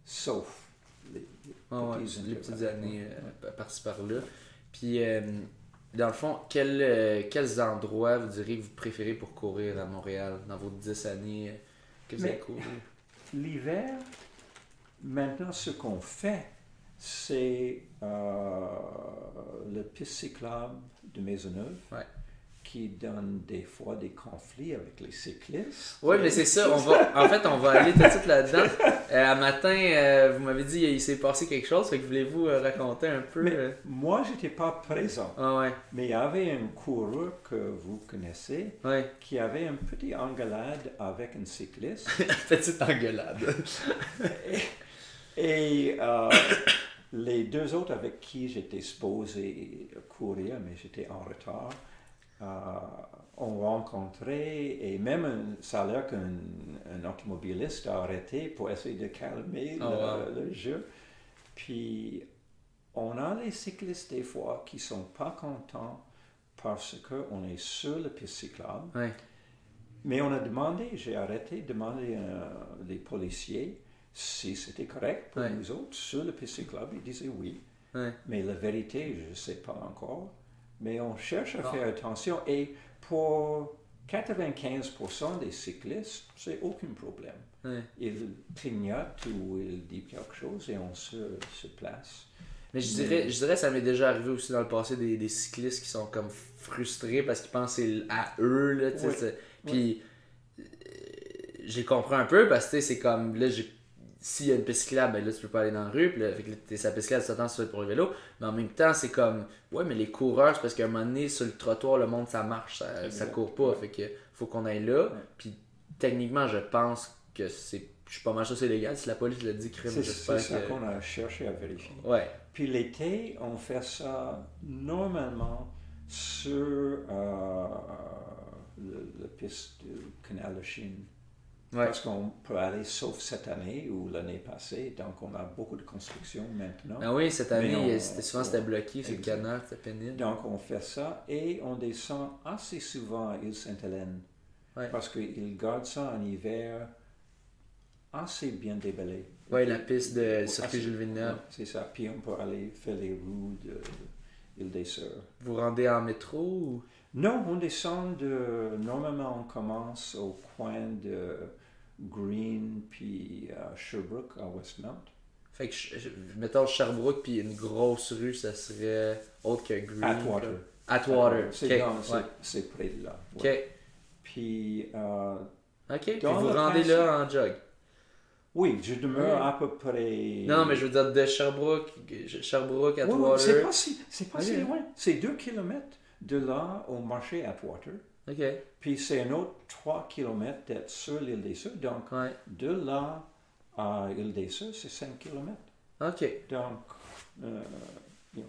Sauf les, ah les petites années euh, par-ci par-là. Puis, euh, dans le fond, euh, quels endroits vous diriez que vous préférez pour courir à Montréal dans vos 10 années? Que vous avez couru? L'hiver, maintenant, ce qu'on fait, c'est le piste cyclable de Maisonneuve. Ouais qui donne des fois des conflits avec les cyclistes. Oui, mais c'est ça. On va, en fait, on va aller tout de suite là-dedans. Euh, un matin, euh, vous m'avez dit qu'il s'est passé quelque chose. Fait que voulez-vous euh, raconter un peu mais Moi, j'étais pas présent. Ah ouais. Mais il y avait un coureur que vous connaissez qui avait une petite engueulade avec un cycliste. petite engueulade. et, les deux autres avec qui j'étais supposé courir, mais j'étais en retard, euh, ont rencontré, et même ça a l'air qu'un automobiliste a arrêté pour essayer de calmer oh, le, jeu. Puis on a les cyclistes des fois qui sont pas contents parce qu'on est sur le piste cyclable. Mais on a demandé, j'ai arrêté de demander euh, les policiers si c'était correct pour nous autres sur le piste cyclable. Ils disaient oui. Mais la vérité, je ne sais pas encore. Mais on cherche à faire attention et pour 95% des cyclistes, c'est aucun problème. Ils clignotent ou ils disent quelque chose et on se, se place. Mais je dirais, je dirais ça m'est déjà arrivé aussi dans le passé des, des cyclistes qui sont comme frustrés parce qu'ils pensent à eux. Là, Puis euh, j'ai compris un peu parce que c'est comme là j'ai s'il y a une piste cyclable, ben là, tu peux pas aller dans la rue. Puis là, avec sa piste cyclable, sur pour le vélo. Mais en même temps, c'est comme, ouais, mais les coureurs, c'est parce qu'à un moment donné, sur le trottoir, le monde, ça marche, ça, ça court pas. Fait que faut qu'on aille là. Puis techniquement, je pense que c'est. Je suis pas mal sûr c'est légal. Si la police le dit, crime, C'est ça qu'on a cherché à vérifier. Ouais. Puis l'été, on fait ça normalement sur euh, la piste du canal de Chine. Parce qu'on peut aller, sauf cette année ou l'année passée, donc on a beaucoup de construction maintenant. Ah oui, cette année, c'était souvent c'était bloqué, c'est le canal, c'était pénible. Donc on fait ça et on descend assez souvent à île Sainte-Hélène. Parce qu'ils gardent ça en hiver assez bien déballé. Oui, la piste de circuit Jules Villeneuve. c'est ça. Puis on peut aller faire les roues de l'île des Sœurs. Vous rendez en métro ou? Non, on descend de. Normalement, on commence au coin de Green puis à Sherbrooke, à Westmount. Fait que, mettons Sherbrooke puis une grosse rue, ça serait autre que Green. Atwater. Atwater. C'est près de là. OK. Puis. Euh, OK. Puis vous rendez là en jog. Oui, je demeure à peu près. Non, mais je veux dire de Sherbrooke, Sherbrooke, Atwater. c'est pas si, c'est pas si loin. C'est deux kilomètres de là au marché Atwater. OK. Puis c'est un autre 3 km d'être sur l'île des Sœurs. Donc, de là à l'île des Sœurs, c'est 5 km. OK. Donc, euh,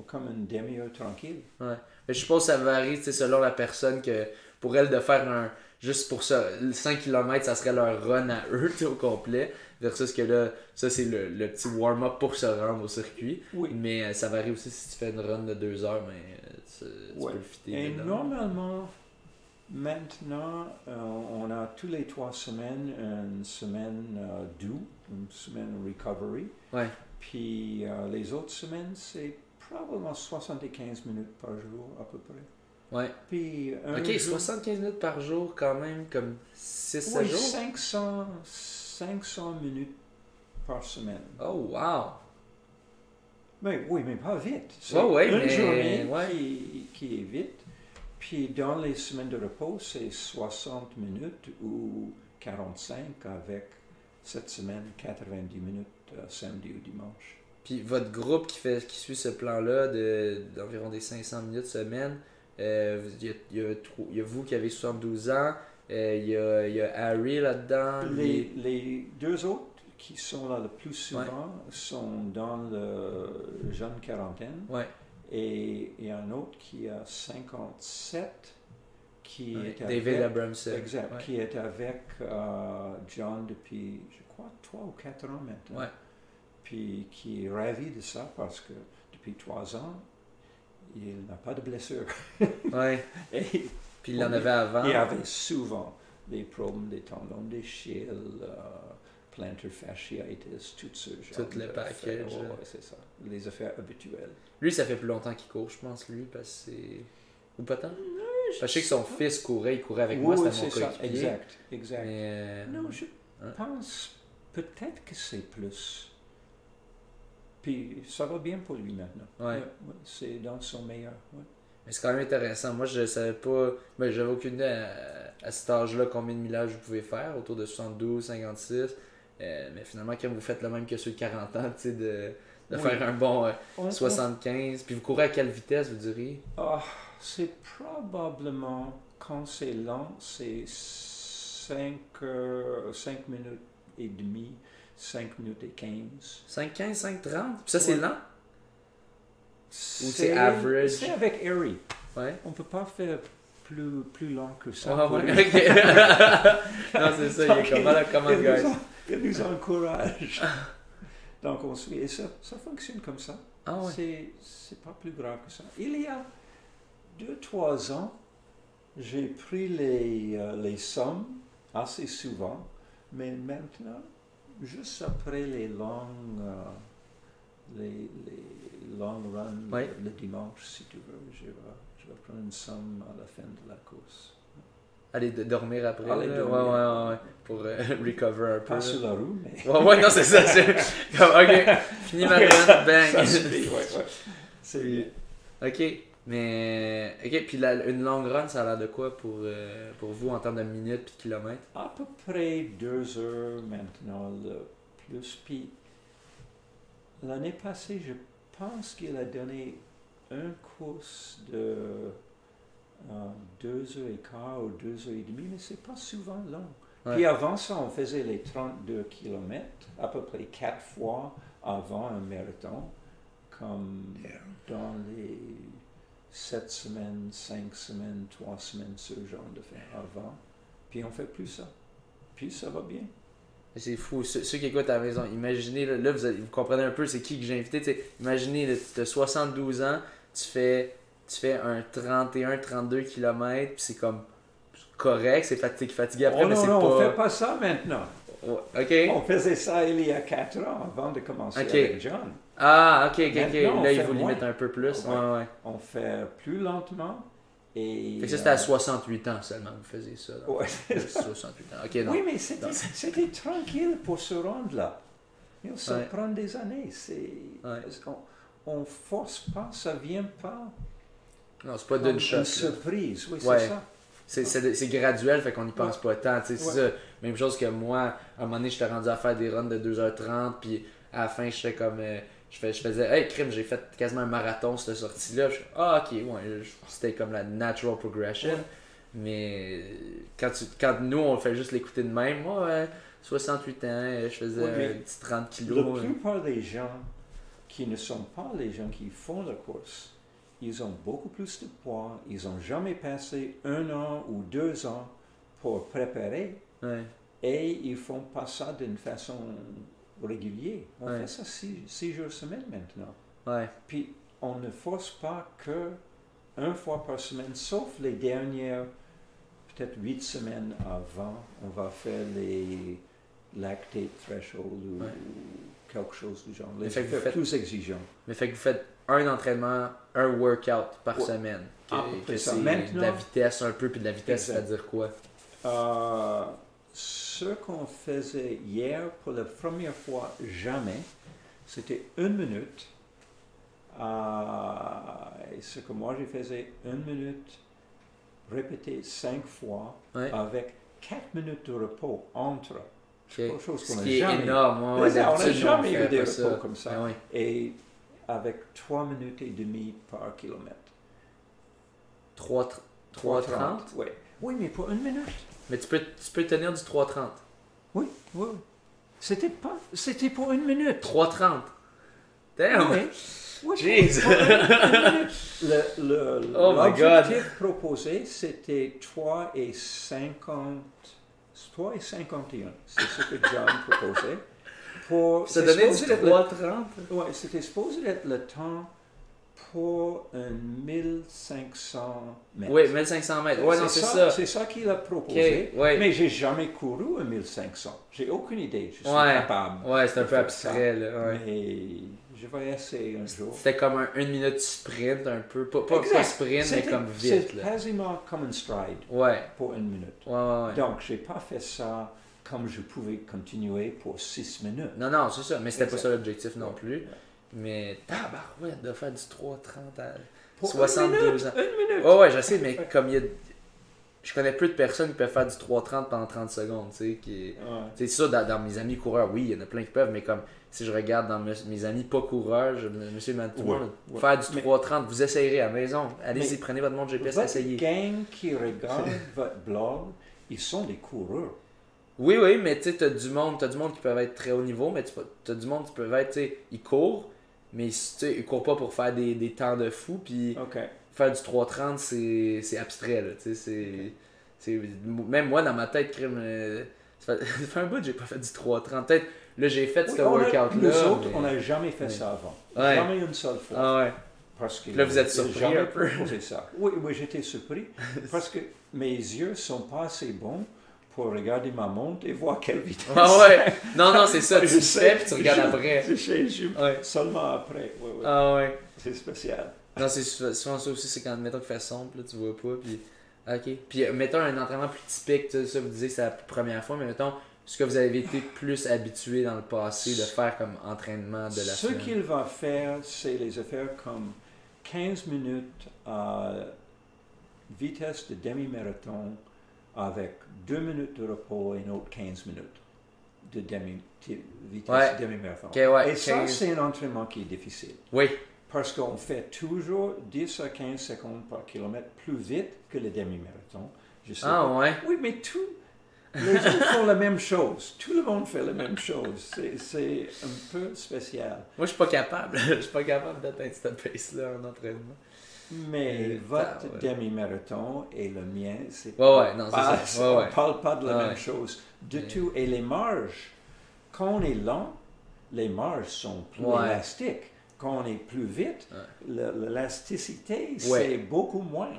comme une demi-heure tranquille. Ouais. Mais je suppose que ça varie selon la personne que pour elle de faire un. Juste pour ça, 5 km, ça serait leur run à eux au complet. Versus que là, ça c'est le, le, petit warm-up pour se rendre au circuit. Oui. Mais euh, ça varie aussi si tu fais une run de 2 heures, mais tu, peux le fitter. Et normalement, Maintenant, euh, on a tous les trois semaines une semaine euh, doux, une semaine recovery. Ouais. Puis euh, les autres semaines, c'est probablement 75 minutes par jour à peu près. Ouais. Puis Ok, jour- 75 minutes par jour, quand même, comme 6-7 Oui, jours? 500, 500 minutes par semaine. Oh, wow! Mais oui, mais pas vite. C'est ouais, une mais- journée ouais. qui, qui est vite. Puis dans les semaines de repos, c'est 60 minutes ou 45 avec cette semaine 90 minutes euh, samedi ou dimanche. Puis votre groupe qui, fait, qui suit ce plan-là de- d'environ des 500 minutes semaine, euh, il y, il y il y a vous qui avez 72 ans, euh, il, y a, il y a Harry là-dedans. Les, deux autres qui sont là le plus souvent sont dans le jeune quarantaine. Ouais, Et il y a un autre qui a 57 qui ouais, est David avec, Abramson. exact, qui est avec euh, John depuis, je crois, 3 ou 4 ans maintenant. Puis qui est ravi de ça parce que depuis 3 ans, il n'a pas de blessure. Et Puis il en avait avant. il avait souvent des problèmes des tendons d'Achille, euh, plantar fasciitis, tout ce genre Tout le de package, hein. Ouais, c'est ça. Les affaires habituelles. Lui, ça fait plus longtemps qu'il court, je pense, lui, parce que c'est. Ou pas tant? Je sais que son fils courait, il courait avec moi, Oui, c'était mon c'est ça, coéquipier. exact, exact. Mais, euh, Non, je Hein? pense peut-être que c'est plus. Puis ça va bien pour lui maintenant. Ouais. ouais, c'est dans son meilleur. Mais c'est quand même intéressant. Moi, je savais pas. Ben, j'avais aucune idée à, à cet âge-là combien de millages vous pouvez faire, autour de 72, 56. Euh, mais finalement, quand vous faites le même que ceux de 40 ans, tu sais, de, de Oui. faire un bon euh, On- on- 75. Puis vous courez à quelle vitesse, vous diriez? Ah, c'est probablement, quand c'est lent, c'est 5, minutes et demie, 5 minutes et 15. 5, 15, 5, 30 Puis ça, c'est lent? C'est average? C'est avec Harry. Ouais. On peut pas faire plus, plus lent que ça. Ouais, ok. non, c'est ça, il est comme voilà, comment, il, nous guys en- il nous encourage. Donc on suit. Et ça, ça fonctionne comme ça. Ah ouais. C'est, c'est pas plus grave que ça. Il y a deux, trois ans, j'ai pris les, euh, les sommes assez souvent, mais maintenant, juste après les longues, euh, les, les long runs Ouais. le dimanche, si tu veux, je vais, je vais prendre une somme à la fin de la course. Aller de- dormir après. Aller là? dormir. Ouais, ouais, ouais. Pour euh, recover un peu. Pas sur la roue, mais. Ouais, ouais, non, c'est ça. ok, fini ma run, bang. C'est bien. ok, mais. Ok, puis la- une longue run, ça a l'air de quoi pour, euh, pour vous en termes de minutes puis de kilomètres? À peu près deux heures maintenant, le plus. Puis l'année passée, je pense qu'il a donné un course de euh, deux heures et quart ou deux heures et demie, mais c'est pas souvent long. Ouais. Puis avant ça, on faisait les 32 kilomètres, à peu près quatre fois avant un marathon, comme dans les sept semaines, cinq semaines, trois semaines, ce genre de faire avant. Puis on fait plus ça. Puis ça va bien. C'est fou. Ceux, ceux qui écoutent à la maison, imaginez, là, là, vous, vous comprenez un peu c'est qui que j'ai invité. tu sais. Imaginez, tu as 72 ans, tu fais, tu fais un 31-32 km, puis c'est comme correct, c'est fatigué, fatigué après, oh mais c'est non, on pas. fait pas ça maintenant. On faisait ça il y a quatre ans avant de commencer Ok. avec John. Ah, ok, ok, ok. Maintenant, Là, il vous moins. limite un peu plus. Ouais. Ouais, ouais. On fait plus lentement et. Fait que ça, c'était à euh, 68 ans seulement que vous faisiez ça. ouais. 68 ans. Ok, non. Oui, mais c'était tranquille pour se rendre là. Ça Ouais. prend des années. Ouais. on, on force pas, ça vient pas. Non, c'est pas d'une shot. Une surprise, oui, Ouais. c'est ça. C'est- graduel, fait qu'on n'y pense pas tant. C'est ça. Même chose que moi, à un moment donné, j'étais rendu à faire des runs de 2h30, puis à la fin, j'étais comme. euh, je, fais, je faisais, hey, crime, j'ai fait quasiment un marathon cette sortie-là. Je ah, ok, ouais, c'était comme la natural progression. Ouais. Mais quand, tu, quand nous, on fait juste l'écouter de même, moi, ouais, 68 ans, je faisais Ouais, un petit 30 La kilos. hein. plupart des gens qui ne sont pas les gens qui font la course, ils ont beaucoup plus de poids, ils n'ont jamais passé un an ou deux ans pour préparer et ils font pas ça d'une façon régulière. On Ouais. fait ça six, six jours semaine maintenant. Ouais. Puis on ne force pas que une fois par semaine, sauf les dernières peut-être huit semaines avant, on va faire les lactate threshold ou, Ouais. ou quelque chose du genre. Les Mais fait que vous effets faites- plus exigeants. Mais fait que vous faites un entraînement, un workout par Ouais. semaine. Que, peu que près ça. Maintenant- de la vitesse un peu, puis de la vitesse, c'est-à-dire quoi? Euh, ce qu'on faisait hier pour la première fois jamais, c'était une minute. Euh, et ce que moi je faisais, une minute, répété cinq fois, Ouais. avec quatre minutes de repos entre. Ok. Quelque chose qu'on Ce n'a qui est jamais- énorme. Ouais, on n'a jamais eu des repos ça. comme ça. Ah ouais. Et avec trois minutes et demie par kilomètre. 3 3,30? Oui. Oui, mais pour une minute. Mais tu peux, tu peux tenir du 3,30. Oui, oui. oui. C'était pas, c'était pour une minute. 3,30. Damn! Oui. Oui, Jeez. pour une- une minute. Le, le, Oh my l'objectif proposé, c'était 3 et 50, 3 et 51. C'est ce que John proposait. Pour, Ça donnait du supposé être le- 3,30? Ouais, c'était supposé être le temps pour un 1500 mètres. Oui, 1500 mètres. Ouais, non, c'est ça. C'est ça qu'il a proposé. Ok, ouais. Mais j'ai jamais couru un 1500. J'ai aucune idée. Je suis Ouais. capable. Ouais, c'est un peu abstrait, là. Mais je vais essayer un jour. C'était comme un 1 minute sprint, un peu. Pas, pas, pas sprint, mais comme vite, C'est quasiment comme un stride Ouais, pour une minute. ouais, ouais. ouais. Donc, j'ai pas fait ça comme je pouvais continuer pour 6 minutes. Non, non, c'est ça. Mais c'était pas ça l'objectif non plus. Mais tabarouette de faire du 3,30 à Pour 62 une minute, ans. Une minute. Ouais, ouais, je sais, mais comme il y a. Je connais peu de personnes qui peuvent faire du 3,30 pendant 30 secondes, tu sais. Qui... Ouais. C'est ça, dans, dans mes amis coureurs, oui, il y en a plein qui peuvent, mais comme si je regarde dans mes, mes amis pas coureurs, je, monsieur le Ouais, ouais. faire du Mais- 3,30, vous essayerez à la maison. Allez-y, Mais- prenez votre montre GPS, Votre essayez. gang qui regarde votre blog, ils sont des coureurs. Oui, oui, mais tu sais, t'as du monde, t'as du monde qui peuvent être très haut niveau, mais tu as du monde qui peuvent être, tu sais, ils courent, mais tu sais, ils courent pas pour faire des, des temps de fou, puis faire du 3,30, c'est abstrait, là, tu sais, c'est... Même moi, dans ma tête, crime, euh, ça fait, ça fait un bout que j'ai pas fait du 3,30. Peut-être, là, j'ai fait Oui, ce workout-là. nous autres, mais- on n'a jamais fait ça avant. Ouais. Jamais une seule fois. Ah ouais. Parce que Là, vous êtes surpris jamais un peu. proposé ça. Oui, oui, j'étais surpris. parce que mes yeux sont pas assez bons pour regarder ma montre et voir quelle vitesse. Ah ouais. Non, non, c'est ça, tu Je sais. fais, puis tu regardes Je- après. Je je- Ouais. seulement après. Ah ouais. C'est spécial. Non, c'est sou- souvent ça aussi, c'est quand, mettons, qu'il fait sombre, là, tu vois pas, puis... Ok. Puis, euh, mettons, un entraînement plus typique, ça, vous disiez que c'est la première fois, mais mettons, ce que vous avez été plus habitué dans le passé de faire comme entraînement de la Ce qu'il va faire, c'est les affaires comme 15 minutes à vitesse de demi-marathon avec 2 minutes de repos et une autre 15 minutes de demi, vitesse Ouais. demi-marathon. Ouais, et ça, 15. c'est un entraînement qui est difficile. Oui. Parce qu'on fait toujours 10 à 15 secondes par kilomètre plus vite que le demi-marathon. Ah pas. ouais. Oui, mais tout. Les autres font la même chose. Tout le monde fait la même chose. C'est- un peu spécial. Moi, je suis pas capable. Je suis pas capable d'atteindre cette pace-là en entraînement. Mais Euh, votre ah, ouais. demi-marathon et le mien, c'est Ouais, ouais, non, pas- ça. On parle pas de la même chose du tout. Et les marges, quand on est lent, les marges sont plus élastiques. Quand on est plus vite, l'élasticité, c'est beaucoup moins.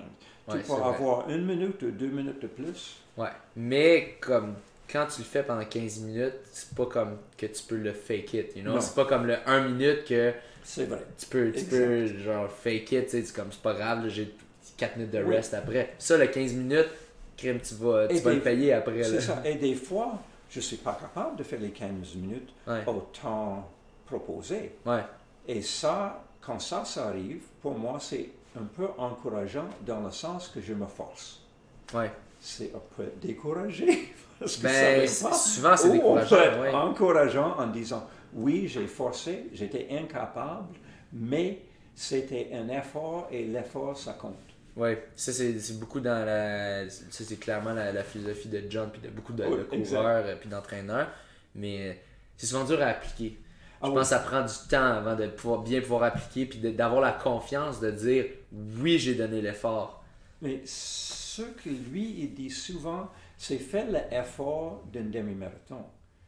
Ouais, tu vrai. avoir une minute ou deux minutes de plus. Ouais. Mais comme quand tu le fais pendant 15 minutes, c'est pas comme que tu peux le fake it, you know? C'est pas comme le 1 minute que C'est vrai. tu peux, tu peux genre fake it, tu sais, c'est comme c'est pas grave, j'ai 4 minutes de Oui. rest après. Ça, le 15 minutes, crime, tu vas, tu vas le payer après. C'est ça. Et des fois, je ne suis pas capable de faire les 15 minutes Ouais. au temps proposé. Ouais. Et ça, quand ça, ça arrive, pour moi, c'est un peu encourageant dans le sens que je me force. Ouais. C'est un peu découragé. Parce que Ben, ça pas. souvent, c'est décourageant. peut être ouais. encourageant en disant oui, j'ai forcé, j'étais incapable, mais c'était un effort et l'effort, ça compte. Ouais, ça c'est beaucoup dans la. Ça c'est clairement la, la philosophie de John puis de beaucoup de, Oui, de coureurs euh, puis d'entraîneurs. Mais euh, c'est souvent dur à appliquer. Ah Je oui. pense que ça prend du temps avant de pouvoir bien pouvoir appliquer puis d'avoir la confiance de dire oui, j'ai donné l'effort. Mais ce que lui, il dit souvent, c'est faire l'effort d'un demi-marathon.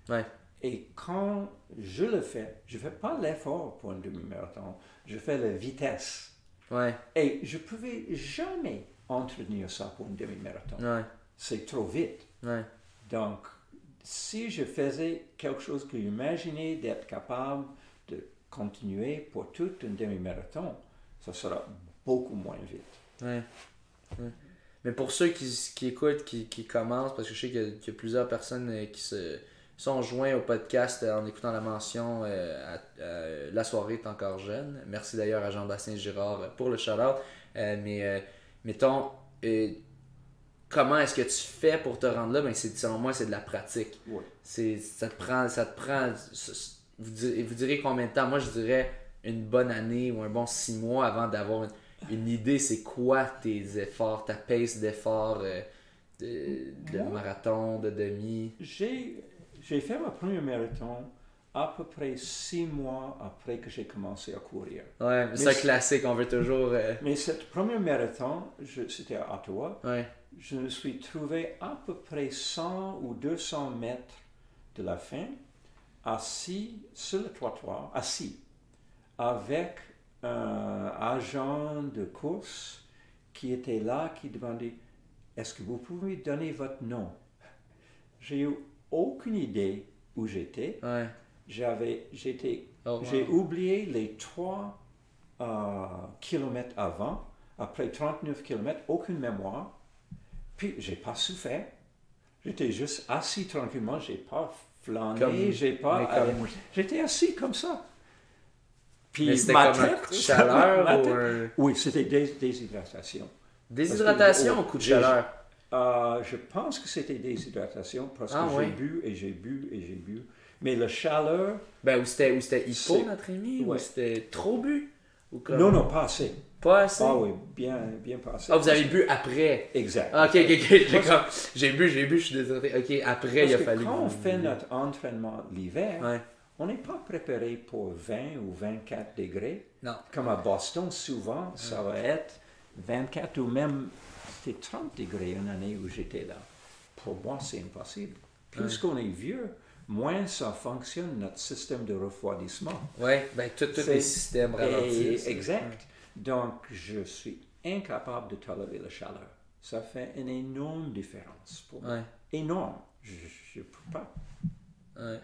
Ouais. Et quand je le fais, je ne fais pas l'effort pour un demi-marathon, je fais la vitesse. Ouais, Et je ne pouvais jamais entretenir ça pour un demi-marathon. ouais. c'est trop vite. Ouais. Donc, si je faisais quelque chose que j'imaginais d'être capable de continuer pour tout un demi-marathon, ça sera beaucoup moins vite. Ouais. Mais pour ceux qui, écoutent, qui, commencent, parce que je sais qu'il y, a- plusieurs personnes euh, qui se sont joints au podcast euh, en écoutant la mention euh, La soirée est encore jeune. Merci d'ailleurs à Jean-Bastien Girard pour le shout-out. Mais mettons, comment est-ce que tu fais pour te rendre là? Ben, c'est, selon moi, c'est de la pratique. C'est, ça te prend, ça te prend, vous direz, vous direz combien de temps? Moi, je dirais une bonne année ou un bon six mois avant d'avoir une, une idée, c'est quoi tes efforts, ta pace d'efforts euh, de, de Moi? marathon, de demi? J'ai j'ai fait ma première marathon à peu près six mois après que j'ai commencé à courir. Ouais, c'est classique, on veut toujours. euh, Mais cette première marathon, c'était à Ottawa, ouais, je me suis trouvé à peu près 100 ou 200 mètres de la fin, assis sur le trottoir, assis, avec un agent de course qui était là, qui demandait Est-ce que vous pouvez donner votre nom? J'ai eu aucune idée où j'étais. ouais. J'avais, j'étais, Oh, wow. j'ai oublié les trois euh, kilomètres avant. Après 39 kilomètres, aucune mémoire. Puis, j'ai pas souffert. J'étais juste assis tranquillement. J'ai pas flâné. J'ai pas. comme- J'étais assis comme ça. Puis, Mais c'était ma comme tête- chaleur ma tête-. Oui, c'était des, déshydratation. Déshydratation que- ou coup de chaleur? Euh, je pense que c'était déshydratation parce Ah, que ouais. j'ai bu et j'ai bu et j'ai bu. Mais la chaleur, Ben, ou c'était, ou c'était C'est- hyponatrémie, ou ouais. c'était trop bu? Ou comme... non, non, pas assez. Pas assez? Ah oui, bien, bien passé. Ah, vous avez bu après? Exact. Ah, ok, ok, ok. J'ai, comme- j'ai bu, j'ai bu, je suis désolé. Ok, après, il a que fallu. quand on fait notre entraînement l'hiver, Ouais. on n'est pas préparé pour 20 ou 24 degrés. Non. Comme à Boston, souvent, ça va être 24 ou même c'était 30 degrés une année où j'étais là. Pour moi, c'est impossible. Plus qu'on est vieux, moins ça fonctionne, notre système de refroidissement. Ouais, ben, tous les systèmes Et- ralentissent. exact. Donc, je suis incapable de tolérer la chaleur. Ça fait une énorme différence pour moi. Ouais, Énorme. Je ne peux pas. ouais.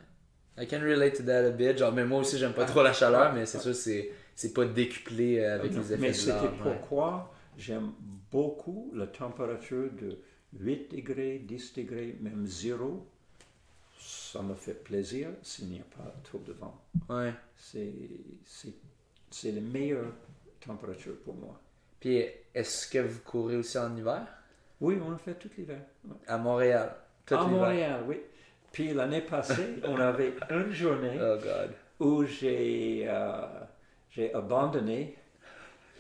I can relate to that a bit. Genre, mais moi aussi, j'aime pas trop la chaleur, mais c'est sûr, c'est, c'est pas décuplé euh, avec les effets Mais de c'était l'âge. ouais. pourquoi j'aime beaucoup la température de 8 degrés, 10 degrés, même 0. Ça me fait plaisir s'il n'y a pas trop de vent. Ouais. C'est, c'est, c'est la meilleure température pour moi. Puis, est-ce que vous courez aussi en hiver? Oui, on le fait tout l'hiver. À Montréal. Tout à. Montréal, oui. Puis l'année passée, on avait une journée Oh, God. où j'ai, euh, abandonné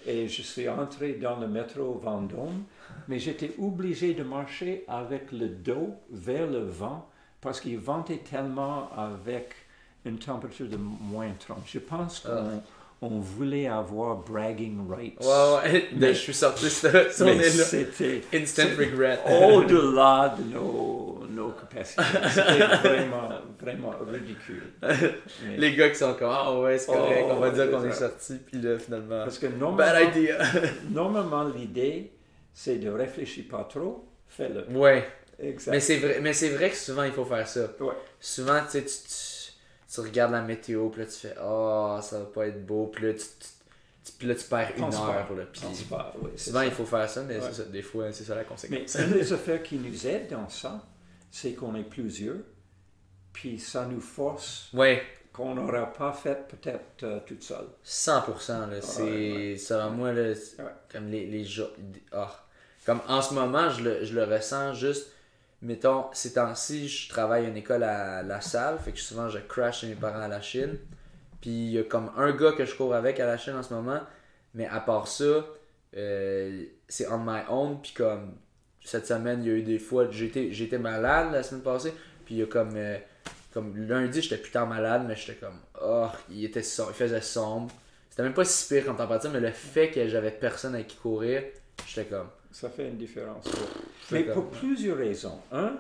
et je suis entré dans le métro Vendôme, mais j'étais obligé de marcher avec le dos vers le vent parce qu'il ventait tellement avec une température de moins 30. Je pense qu'on on voulait avoir bragging rights. Ouais, ouais. Mais- je suis sorti mais les là. c'était Instant regret. au-delà de nos, nos capacités. C'était vraiment, vraiment ridicule. Mais- Les gars qui sont comme, ah ouais, c'est correct, Oh, on va dire qu'on est sorti, puis là, finalement. Parce que Bad normalement, idea. normalement l'idée, c'est de réfléchir pas trop, fais-le. ouais. Exact. Mais c'est vrai, mais c'est vrai que souvent il faut faire ça. Ouais. Souvent, tu sais, tu, tu, regardes la météo, puis là tu fais, oh, ça va pas être beau, puis là tu, tu, puis là, tu perds une heure. Là, puis oui, souvent ça. il faut faire ça, mais Ouais. c'est ça, des fois c'est ça la Mais conséquence. une des affaires qui nous aide dans ça, c'est qu'on est plusieurs, puis ça nous force Ouais, qu'on n'aurait pas fait peut-être euh, toute seule. 100%. Là, c'est, ouais. selon moi, là, comme les, les jours. ah. Comme en ce moment, je le, je le ressens juste. Mettons, ces temps-ci, je travaille à une école à la salle, fait que souvent je crash chez mes parents à la Chine. Puis il y a comme un gars que je cours avec à la Chine en ce moment, mais à part ça, euh, c'est on my own. Puis comme cette semaine, il y a eu des fois, j'étais, malade la semaine passée, puis il y a comme, euh, comme lundi, j'étais putain malade, mais j'étais comme, oh, il, était som- il faisait sombre. C'était même pas si pire comme température, mais le fait que j'avais personne avec qui courir, j'étais comme, Ça fait une différence. Mais pour plusieurs raisons. Un,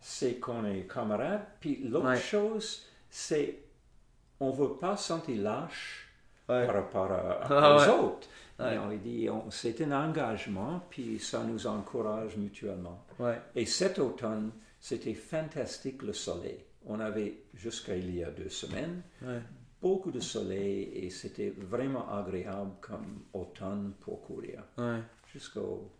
c'est qu'on est camarades. Puis l'autre Ouais. chose, c'est on ne veut pas sentir lâche Ouais. par rapport à, Ah aux ouais. autres. Il dit, on- c'est un engagement, puis ça nous encourage mutuellement. Et cet automne, c'était fantastique le soleil. On avait, jusqu'à il y a deux semaines, beaucoup de soleil et c'était vraiment agréable comme automne pour courir. Jusqu'au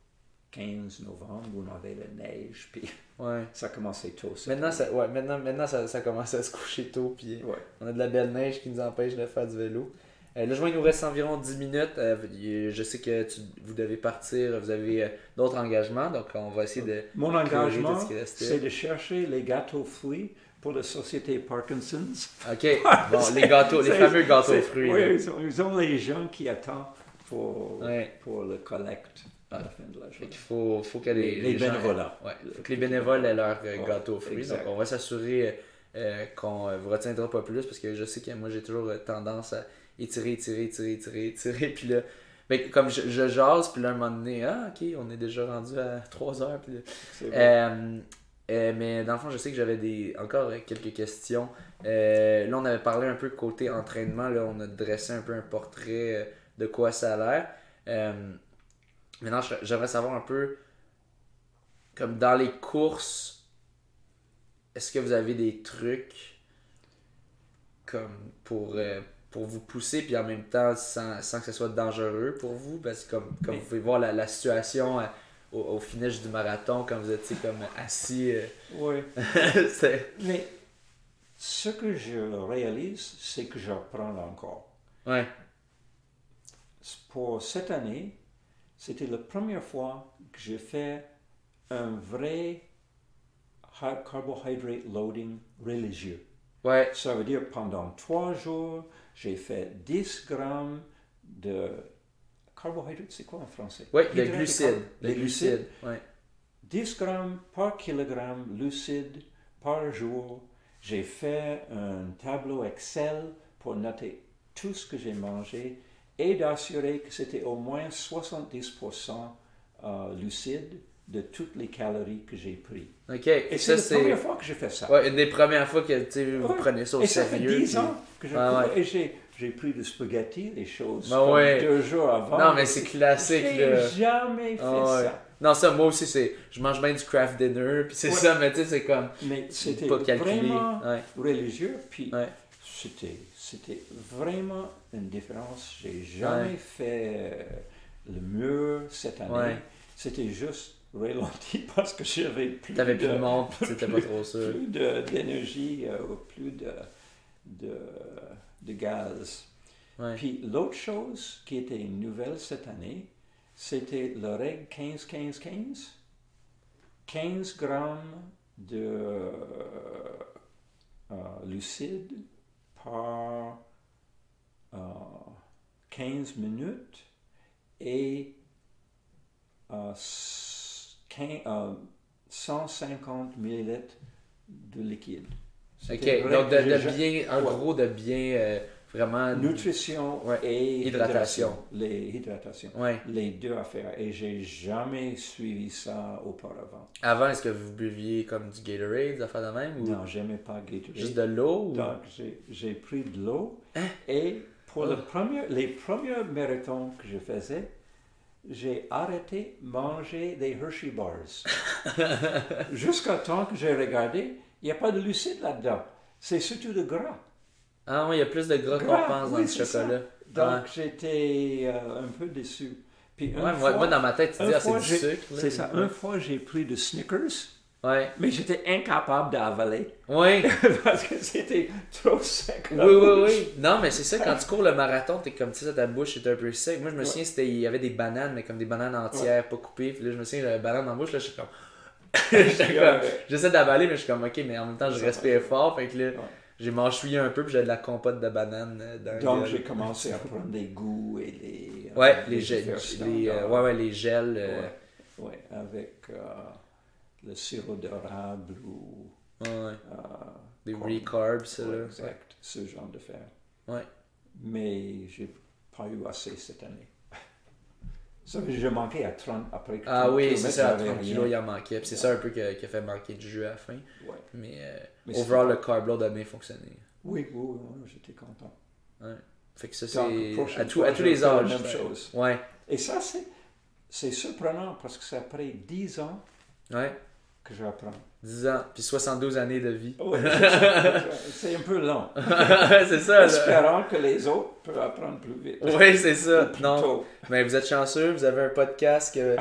15 novembre, où on avait la neige, puis Ouais. ça commençait tôt. Maintenant, ça, ouais, maintenant, maintenant ça, ça commence à se coucher tôt, puis. Ouais. on a de la belle neige qui nous empêche de faire du vélo. Euh, le joint, il nous reste environ 10 minutes. Euh, je sais que tu- vous devez partir, vous avez euh, d'autres engagements, donc on va essayer de. Mon engagement, c'est de chercher les gâteaux fruits pour la société Parkinson's. Ok, bon, les gâteaux, les fameux gâteaux fruits. Oui, ils ont, ils ont les gens qui attendent pour, Ouais. pour le collecte à la fin de la journée. qu'il faut, faut que les, Les gens- bénévolats. Ouais, faut que les bénévoles aient leur euh, Ouais, gâteau aux fruits. exact. Donc, on va s'assurer euh, qu'on euh, vous retiendra pas plus parce que je sais que moi, j'ai toujours euh, tendance à étirer, étirer, étirer, étirer, étirer. Puis là, ben, comme je, je jase, puis là, un moment donné, ah, ok, on est déjà rendu à 3 heures. Puis euh, euh, mais dans le fond, je sais que j'avais des encore euh, quelques questions. Euh, là, on avait parlé un peu côté entraînement. Là, on a dressé un peu un portrait euh, de quoi ça a l'air. Maintenant, j'aimerais savoir un peu, comme dans les courses, est-ce que vous avez des trucs comme pour, euh, pour vous pousser, puis en même temps sans, sans que ce soit dangereux pour vous? Parce que comme, comme vous pouvez voir la, la situation euh, au, au finish du marathon, quand vous étiez comme assis. euh, Oui. Mais ce que je réalise, c'est que j'apprends encore. ouais, Pour cette année, c'était la première fois que j'ai fait un vrai carbohydrate loading religieux. ouais, Ça veut dire pendant trois jours, j'ai fait 10 grammes de carbohydrates, c'est quoi en français? Ouais, de glucides. Les glucides. glucides. Ouais. 10 grammes par kilogramme lucide par jour. J'ai fait un tableau Excel pour noter tout ce que j'ai mangé et d'assurer que c'était au moins 70% euh, lucide de toutes les calories que j'ai prises. Ok, Et c'est la première fois que j'ai fait ça. ouais, une des premières fois que vous Ouais. prenez ça au et ça fait sérieux. 10 puis- ans que je Ah ouais. et j'ai, pris du spaghetti, des choses Ben comme ouais. deux jours avant. Non, mais c'est classique, J'ai là. jamais fait Ah ça. Non, ça, moi aussi, c'est. Je mange bien du craft dinner, puis c'est ça, mais tu sais, c'est comme. Mais c'était vraiment religieux, puis c'était, c'était vraiment une différence. J'ai jamais Ouais. fait euh, le mur cette année. Ouais. C'était juste ralenti parce que j'avais plus T'avais plus de, de monde, c'était pas trop sûr. plus de- d'énergie, euh, ou plus de, de, de gaz. Ouais. Puis l'autre chose qui était une nouvelle cette année, c'était la règle 15-15-15. 15 grammes de euh, lucide par euh, 15 minutes et euh, s- quin- euh, 150 millilitres de liquide. Ok, donc de, bien, en Ouais. gros, de bien euh, vraiment. Nutrition Ouais. et Hydratation. Les hydratations. Ouais. Les deux affaires. Et j'ai jamais suivi ça auparavant. Avant, est-ce que vous buviez comme du Gatorade, des affaires de même ou Non, j'aimais pas Gatorade. juste de l'eau ou... Donc, j'ai- pris de l'eau. Hein? Et pour le Oh. premier, les premiers marathons que je faisais, j'ai arrêté de manger des Hershey Bars. Jusqu'à temps que j'ai regardé, il n'y a pas de lucide là-dedans. C'est surtout de gras. Ah, oui, il y a plus de gras qu'on pense dans le chocolat. Donc, Ouais. j'étais euh, un peu déçu. Puis Ouais, moi, fois- moi, dans ma tête, tu dis, ah, c'est du sucre. C'est ça. Une fois, j'ai pris de Snickers, Ouais. mais j'étais incapable d'avaler Oui, parce que c'était trop sec. oui, oui, oui. Non, mais c'est ça, quand tu cours le marathon, t'es comme, tu sais, ta bouche est un peu sec. Moi, je me Ouais. souviens, c'était, il y avait des bananes, mais comme des bananes entières, pas coupées. Puis là, je me souviens, j'avais banane dans la bouche, là, je suis comme. J'essaie d'avaler, mais je suis comme, ok, mais en même temps, je respire fort. Fait que là. J'ai mâchouillé un peu, puis j'avais de la compote de banane euh, dans Donc, j'ai commencé à prendre des goûts et les. euh, Ouais, les, gels, les, euh, ouais, ouais, les gels. euh, Ouais, ouais, avec euh, le sirop d'érable ou. ouais, euh, Des recarbs, ça, là. exact, ce genre de fer. Ouais. Mais j'ai pas eu assez cette année. Ça veut dire que j'ai manqué à 30 après Ah 30 oui, c'est ça, à j'avais 30 rien. kilos, il en manquait. C'est ça un peu qui a, a fait manquer du jus à la fin. Ouais. Mais, euh, Mais overall, le carb load a bien fonctionné. Oui, oui, oui, oui, j'étais content. Ouais. Fait que ça, c'est à, tout- à tous les âges. La même chose. Ouais, Et ça, c'est, c'est surprenant parce que c'est après 10 ans ouais. Que j'apprends. 10 ans, puis 72 années de vie. C'est- un peu lent. c'est ça. Espérant que les autres peuvent apprendre plus vite. Oui, c'est ça. Non, tôt. mais vous êtes chanceux, vous avez un podcast que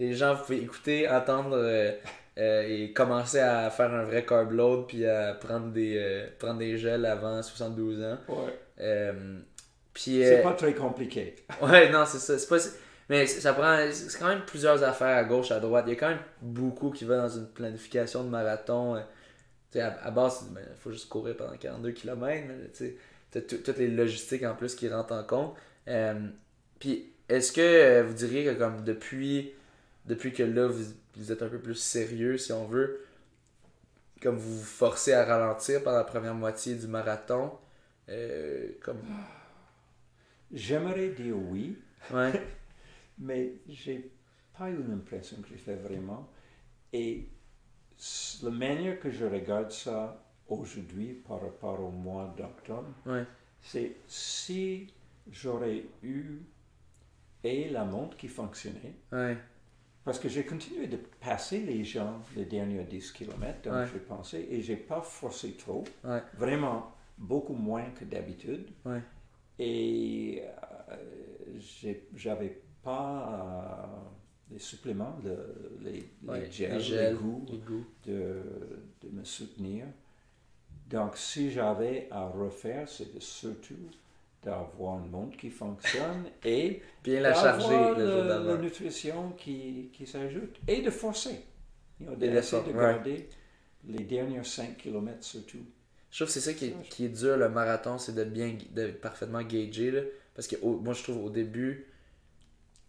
les gens vous pouvez écouter, entendre euh, euh, et commencer à faire un vrai carb load puis à prendre des, euh, prendre des gels avant 72 ans. Ouais. Puis, C'est pas très compliqué. Ouais, non, c'est ça. C'est pas... Mais ça prend. C'est quand même plusieurs affaires à gauche, à droite. Il y a quand même beaucoup qui va dans une planification de marathon. euh, Tu sais, à, à base, il faut juste courir pendant 42 km. Mais tu sais, t'as tout- toutes les logistiques en plus qui rentrent en compte. Euh, Puis, est-ce que euh, vous diriez que comme depuis, depuis que là, vous, vous êtes un peu plus sérieux, si on veut, comme vous vous forcez à ralentir pendant la première moitié du marathon, euh, comme. J'aimerais dire oui, Ouais, mais j'ai pas eu l'impression que j'ai fait vraiment. Et la manière que je regarde ça aujourd'hui par rapport au mois d'octobre, ouais, c'est si j'aurais eu et la montre qui fonctionnait, ouais, parce que j'ai continué de passer les gens les derniers 10 km, donc Ouais. j'ai pensé, et j'ai pas forcé trop, vraiment beaucoup moins que d'habitude. Et euh, j'avais pas euh, les suppléments, le- les, gels, les goûts les goûts. de, de me soutenir. Donc, si j'avais à refaire, c'est surtout d'avoir une montre qui fonctionne et Bien la charger le la nutrition qui, qui s'ajoute et de forcer. You know, de ouais. garder les derniers 5 km surtout. Je trouve que c'est ça qui est, qui est dur le marathon, c'est de bien de parfaitement gager. Là, parce que au- moi je trouve au début,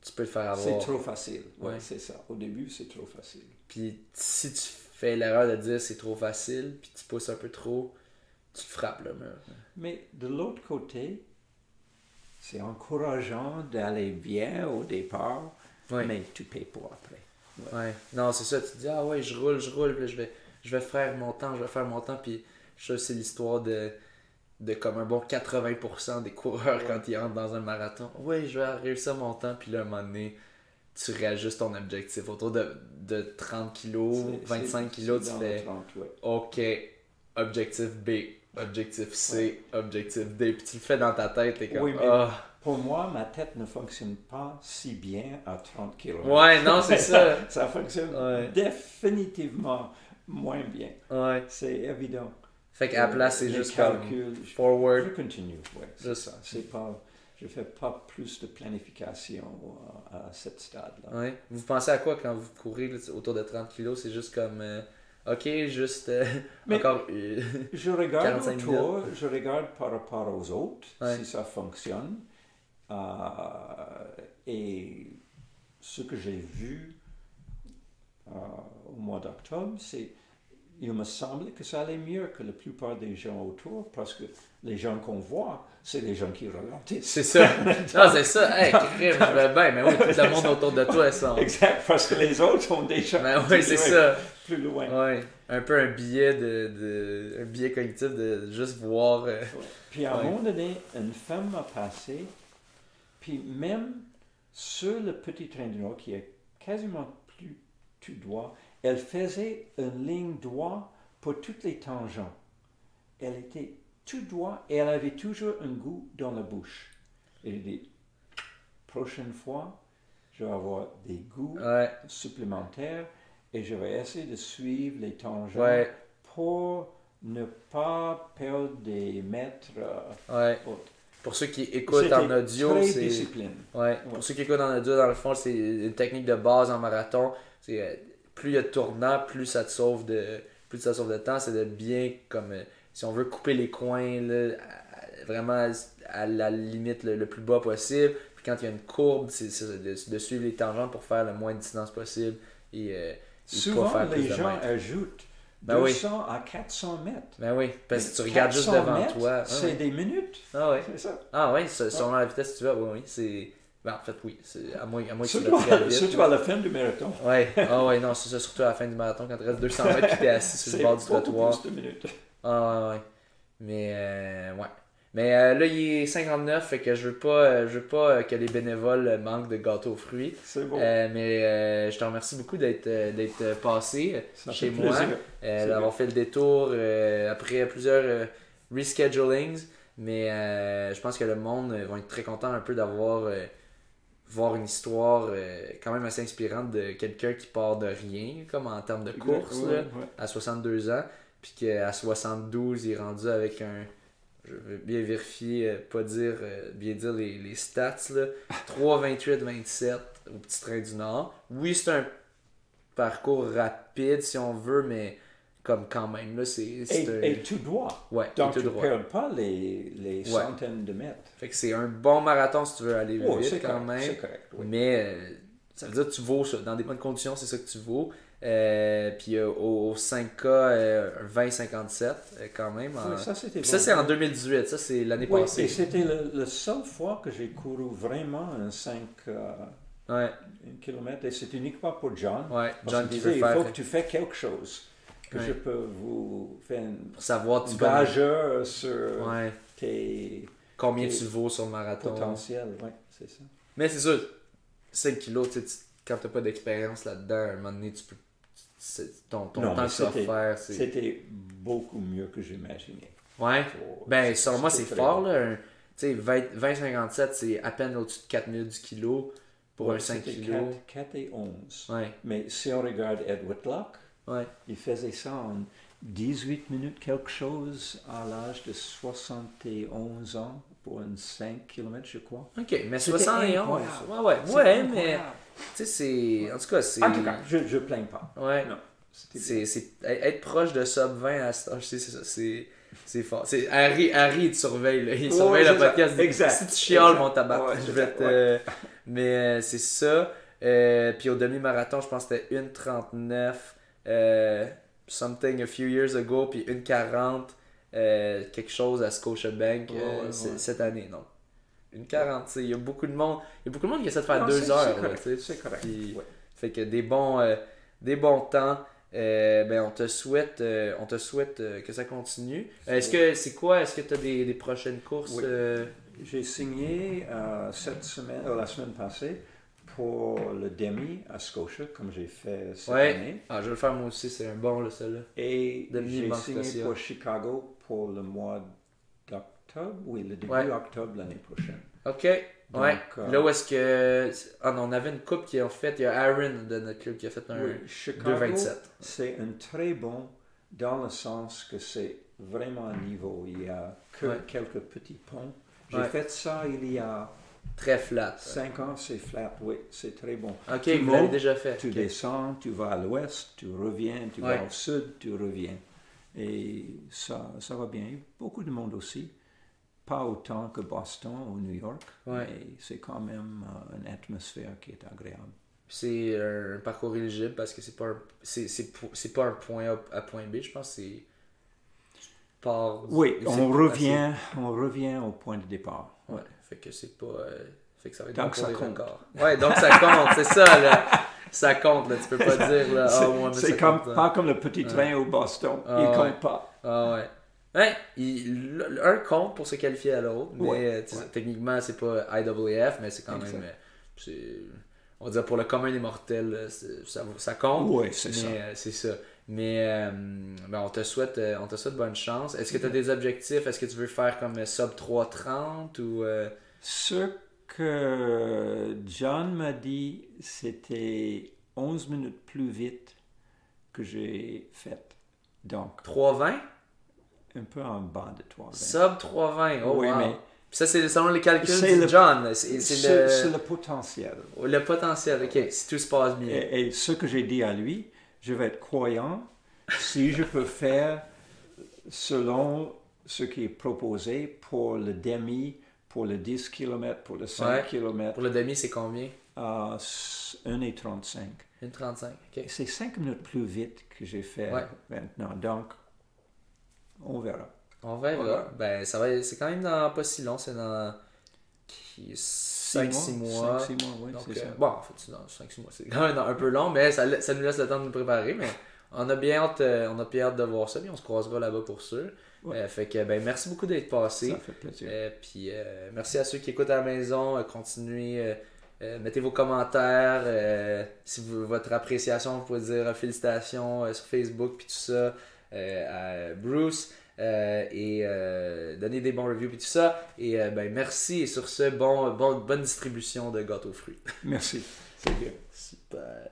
tu peux le faire C'est avoir. trop facile. Ouais, Ouais. c'est ça. Au début, c'est trop facile. Puis si tu fais l'erreur de dire c'est trop facile, puis tu pousses un peu trop, tu te frappes le mur. Mais de l'autre côté, c'est encourageant d'aller bien au départ, Ouais. mais tu payes pour après. Ouais. Non, c'est ça, tu te dis ah ouais, je roule, je roule, puis je vais je vais faire mon temps, je vais faire mon temps puis je c'est l'histoire de de comme un bon 80% des coureurs Ouais. quand ils entrent dans un marathon. Oui, je vais réussir mon temps puis là à un moment donné, tu réajustes ton objectif autour de, de 30 kilos, C'est- 25 c'est- kilos, tu fais le 30, ouais. OK, objectif B, objectif C, objectif D, puis tu le fais dans ta tête, t'es comme Oui, mais- ah. Pour moi, ma tête ne fonctionne pas si bien à 30 km. Ouais, non, c'est ça. Ça fonctionne définitivement moins bien. Ouais. C'est évident. Fait qu'à la place, c'est juste comme calculs, je- forward. Je continue, ouais, c'est ça. C'est pas, je fais pas plus de planification à, à ce stade-là. Ouais. Vous pensez à quoi quand vous courez là, autour de 30 kilos? C'est juste comme. euh, ok, juste. euh, Mais- encore. euh, Je regarde 45 autour, je regarde par rapport aux autres, Ouais. si ça fonctionne. Euh, et ce que j'ai vu euh, au mois d'octobre, c'est il me semble que ça allait mieux que la plupart des gens autour, parce que les gens qu'on voit, c'est les gens qui ralentissent. c'est ça. non, c'est ça. Hey, crime, je vais bien. Mais oui, tout le monde autour de toi, ça. Exact, parce que les autres ont déjà Mais oui, c'est ça. plus loin. Ouais. Un peu un billet de, de. Un billet cognitif de juste voir. euh, Puis à un Ouais. moment donné, une femme m'a passé, puis même sur le petit train de nuit qui est quasiment plus tout droit, elle faisait une ligne droite pour toutes les tangents. Elle était tout droit et elle avait toujours un goût dans la bouche. Et j'ai dit, prochaine fois, je vais avoir des goûts Ouais. supplémentaires et je vais essayer de suivre les tangents Ouais. pour ne pas perdre des mètres. euh, Ouais. autres. Pour ceux qui écoutent en audio, c'est. discipline. Pour ceux qui écoutent en audio, dans le fond, c'est une technique de base en marathon. Euh, plus il y a de tournants, plus ça te sauve de plus ça te sauve de temps. C'est de bien comme euh, si on veut couper les coins là, vraiment à la limite le, le plus bas possible. Puis quand il y a une courbe, c'est de, de suivre les tangentes pour faire le moins de distance possible et, euh, et pas Souvent, faire les gens ajoutent Ben oui. 200 à 400 mètres. Ben oui, parce que tu regardes juste 400 devant mètres, toi. Ah C'est des minutes. Ah ouais. C'est ça. Ah se- selon la vitesse que tu vas, oui, oui. Ben, en fait, oui. À moins, à moins que tu Surtout, très vite. surtout à la fin du marathon. Ouais, ah ouais, non, c'est ça, surtout à la fin du marathon, quand tu restes 200 mètres et t'es assis sur le bord du trottoir. plus de minutes. Ah ouais, ouais. Mais, euh, ouais. Mais euh, là, il est 59, fait que je veux pas, euh, je veux pas euh, que les bénévoles euh, manquent de gâteaux aux fruits. C'est bon. Euh, mais euh, je te remercie beaucoup d'être euh, d'être euh, passé Ça chez moi, euh, d'avoir fait le détour euh, après plusieurs euh, reschedulings. Mais euh, je pense que le monde euh, va être très content un peu d'avoir euh, voir une histoire euh, quand même assez inspirante de quelqu'un qui part de rien, comme en termes de course, Ouais, là, ouais. à 62 ans, puis qu'à 72, il est rendu avec un. Je veux bien vérifier, euh, pas dire, euh, bien dire les, les stats, là. 3,28-27 au petit train du Nord. Oui, c'est un parcours rapide si on veut, mais comme quand même, là, c'est. c'est un- Et, et tout droit. Ouais, Donc, et tout tu ne perds pas les, les Ouais. centaines de mètres. Fait que c'est un bon marathon si tu veux aller Oh, vite quand correct, même. c'est correct, oui. Mais euh, ça veut dire que tu vaux ça. Dans des bonnes conditions, c'est ça que tu vaux. Euh, puis euh, au, au 5K, euh, un 20-57 euh, quand même. Oui, ça, c'était ça, c'est en 2018. Ça, c'est l'année Oui, et passée. c'était la seule fois que j'ai couru vraiment un 5 Ouais, km et c'est uniquement pour John. ouais. John disait, il faut que tu fais quelque chose, que Ouais. je peux vous faire une pour savoir tu vas gageur sur ouais, tes combien Et- tu vaux sur le marathon. potentiels. Oui, c'est ça. Mais c'est sûr, 5 kilos, tu sais, tu- quand t'as pas d'expérience là-dedans, à un moment donné, tu peux. Ton, ton Non, temps que tu vas c'était- faire, c'est. C'était beaucoup mieux que j'imaginais. Ouais. Oh, Ben, selon moi, c'est fort, là. Tu sais, 20 20-57, c'est à peine au-dessus de 4 minutes du kilo pour Ouais, un 5 c'était kilos. 4, 4 et 11. Ouais, Mais si on regarde Ed Whitlock, ouais. il faisait ça en 18 minutes quelque chose à l'âge de 71 ans pour un 5 km, je crois. Ok, mais C'était 71. incroyable. Ouais, ouais, ouais, mais. Tu sais, c'est. En tout cas, c'est. En tout cas, je ne plains pas. Ouais. Non. C'est, c'est, être proche de sub 20 à cet âge, c'est ça. C'est, c'est fort. C'est, Harry, Harry, il surveille. Là. Il surveille le podcast. Exact. Si tu chiales, Exact. mon tabac, Ouais, je c'est vais ça, te. Mais euh, c'est ça. Euh, puis au demi-marathon, je pense que c'était 1,39. Euh, something a few years ago. Puis 1,40. euh, quelque chose à Scotiabank euh, Ouais, ouais, ouais. cette année. 1,40. tu sais, Il y a beaucoup de monde. Il y a beaucoup de monde qui essaie de faire Non, 2 c'est- heures. c'est correct, ouais. Fait que des bons, euh, des bons temps. Euh, ben on te souhaite, euh, on te souhaite euh, que ça continue. Est-ce que c'est quoi Est-ce que tu as des, des prochaines courses Oui. euh, J'ai signé cette semaine, la semaine passée pour le demi à Scotia, comme j'ai fait cette Ouais. année. Ah, je vais le faire moi aussi. C'est un bon là, celui-là. Et j'ai signé pour Chicago pour le mois d'octobre, oui, le début Ouais. octobre l'année prochaine. Ok. Donc, ouais. euh, Là où est-ce que ah non, on avait une coupe qui a fait. Il y a Aaron de notre club qui a fait un Oui, Chicago, 2,27. c'est un très bon dans le sens que c'est vraiment un niveau. Il y a que Ouais. quelques petits ponts. J'ai fait ça il y a Très flat. 5 ans, c'est flat, oui, c'est très bon. Ok, Tu vous l'avez montes, déjà fait. Tu descends, tu vas à l'ouest, tu reviens, tu Ouais. vas au sud, tu reviens. Et ça, ça va bien. Beaucoup de monde aussi. Pas autant que Boston ou New York, Ouais. mais c'est quand même euh, une atmosphère qui est agréable. C'est un parcours éligible parce que c'est pas un, c'est, pas un point A à point B, je pense c'est du- Oui, on revient, on revient au point de départ. Ouais, fait que c'est pas euh, fait que ça va être Donc bon ça compte. Ouais, donc ça compte, c'est ça là. Ça compte là, tu peux pas dire là C'est ouais, mais c'est ça comme, compte, pas comme le petit train au Boston. Ah, Il ouais. compte pas. Ah ouais. Ouais, il, le- un compte pour se qualifier à l'autre, mais Ouais, euh, techniquement c'est pas IWF, mais c'est quand Exact. même euh, on va dire pour le commun des mortels, c'est- ça, ça compte. Oui, c'est ça. euh, c'est ça. Mais euh, ben, on te souhaite euh, on te souhaite bonne chance. Est-ce que tu as des objectifs? Est-ce que tu veux faire comme euh, sub 330 ou euh, Ce que John m'a dit, c'était 11 minutes plus vite que j'ai fait. Donc, 320 un peu en bas de 3. Sub 320. Oh Oui, wow. mais- Puis ça c'est selon les calculs de le- John. C'est le, le potentiel. le potentiel. Ok, si tout se passe bien. Et, et ce que j'ai dit à lui, je vais être croyant si je peux faire selon ce qui est proposé pour le demi, pour le 10 km, pour le 5 Ouais. km, Pour le demi, c'est combien? À 1,35. 1,35. Ok. C'est 5 minutes plus vite que j'ai fait Ouais. maintenant. Donc, on verra. On verra. Ben, ça va, c'est quand même dans pas si long, c'est dans 5-6 mois. 5-6 mois, oui, Donc, euh, ça. bon, en fait, c'est dans 5-6 mois. C'est quand même un peu long, mais ça, nous laisse le temps de nous préparer. Mais on a bien hâte, euh, on a bien hâte de voir ça, puis on se croisera là-bas pour sûr. Ouais. Euh, fait que, ben, merci beaucoup d'être passé. Ça fait plaisir. Euh, puis euh, merci à ceux qui écoutent à la maison. Continuez, mettez vos commentaires. si vous, votre appréciation, vous pouvez dire félicitations sur Facebook puis tout ça à Bruce. Euh, et euh, donnez des bons reviews puis tout ça. Et euh, ben merci. Et sur ce, bon, bon, bonne distribution de gâteaux fruits. Merci. C'est bien. Super.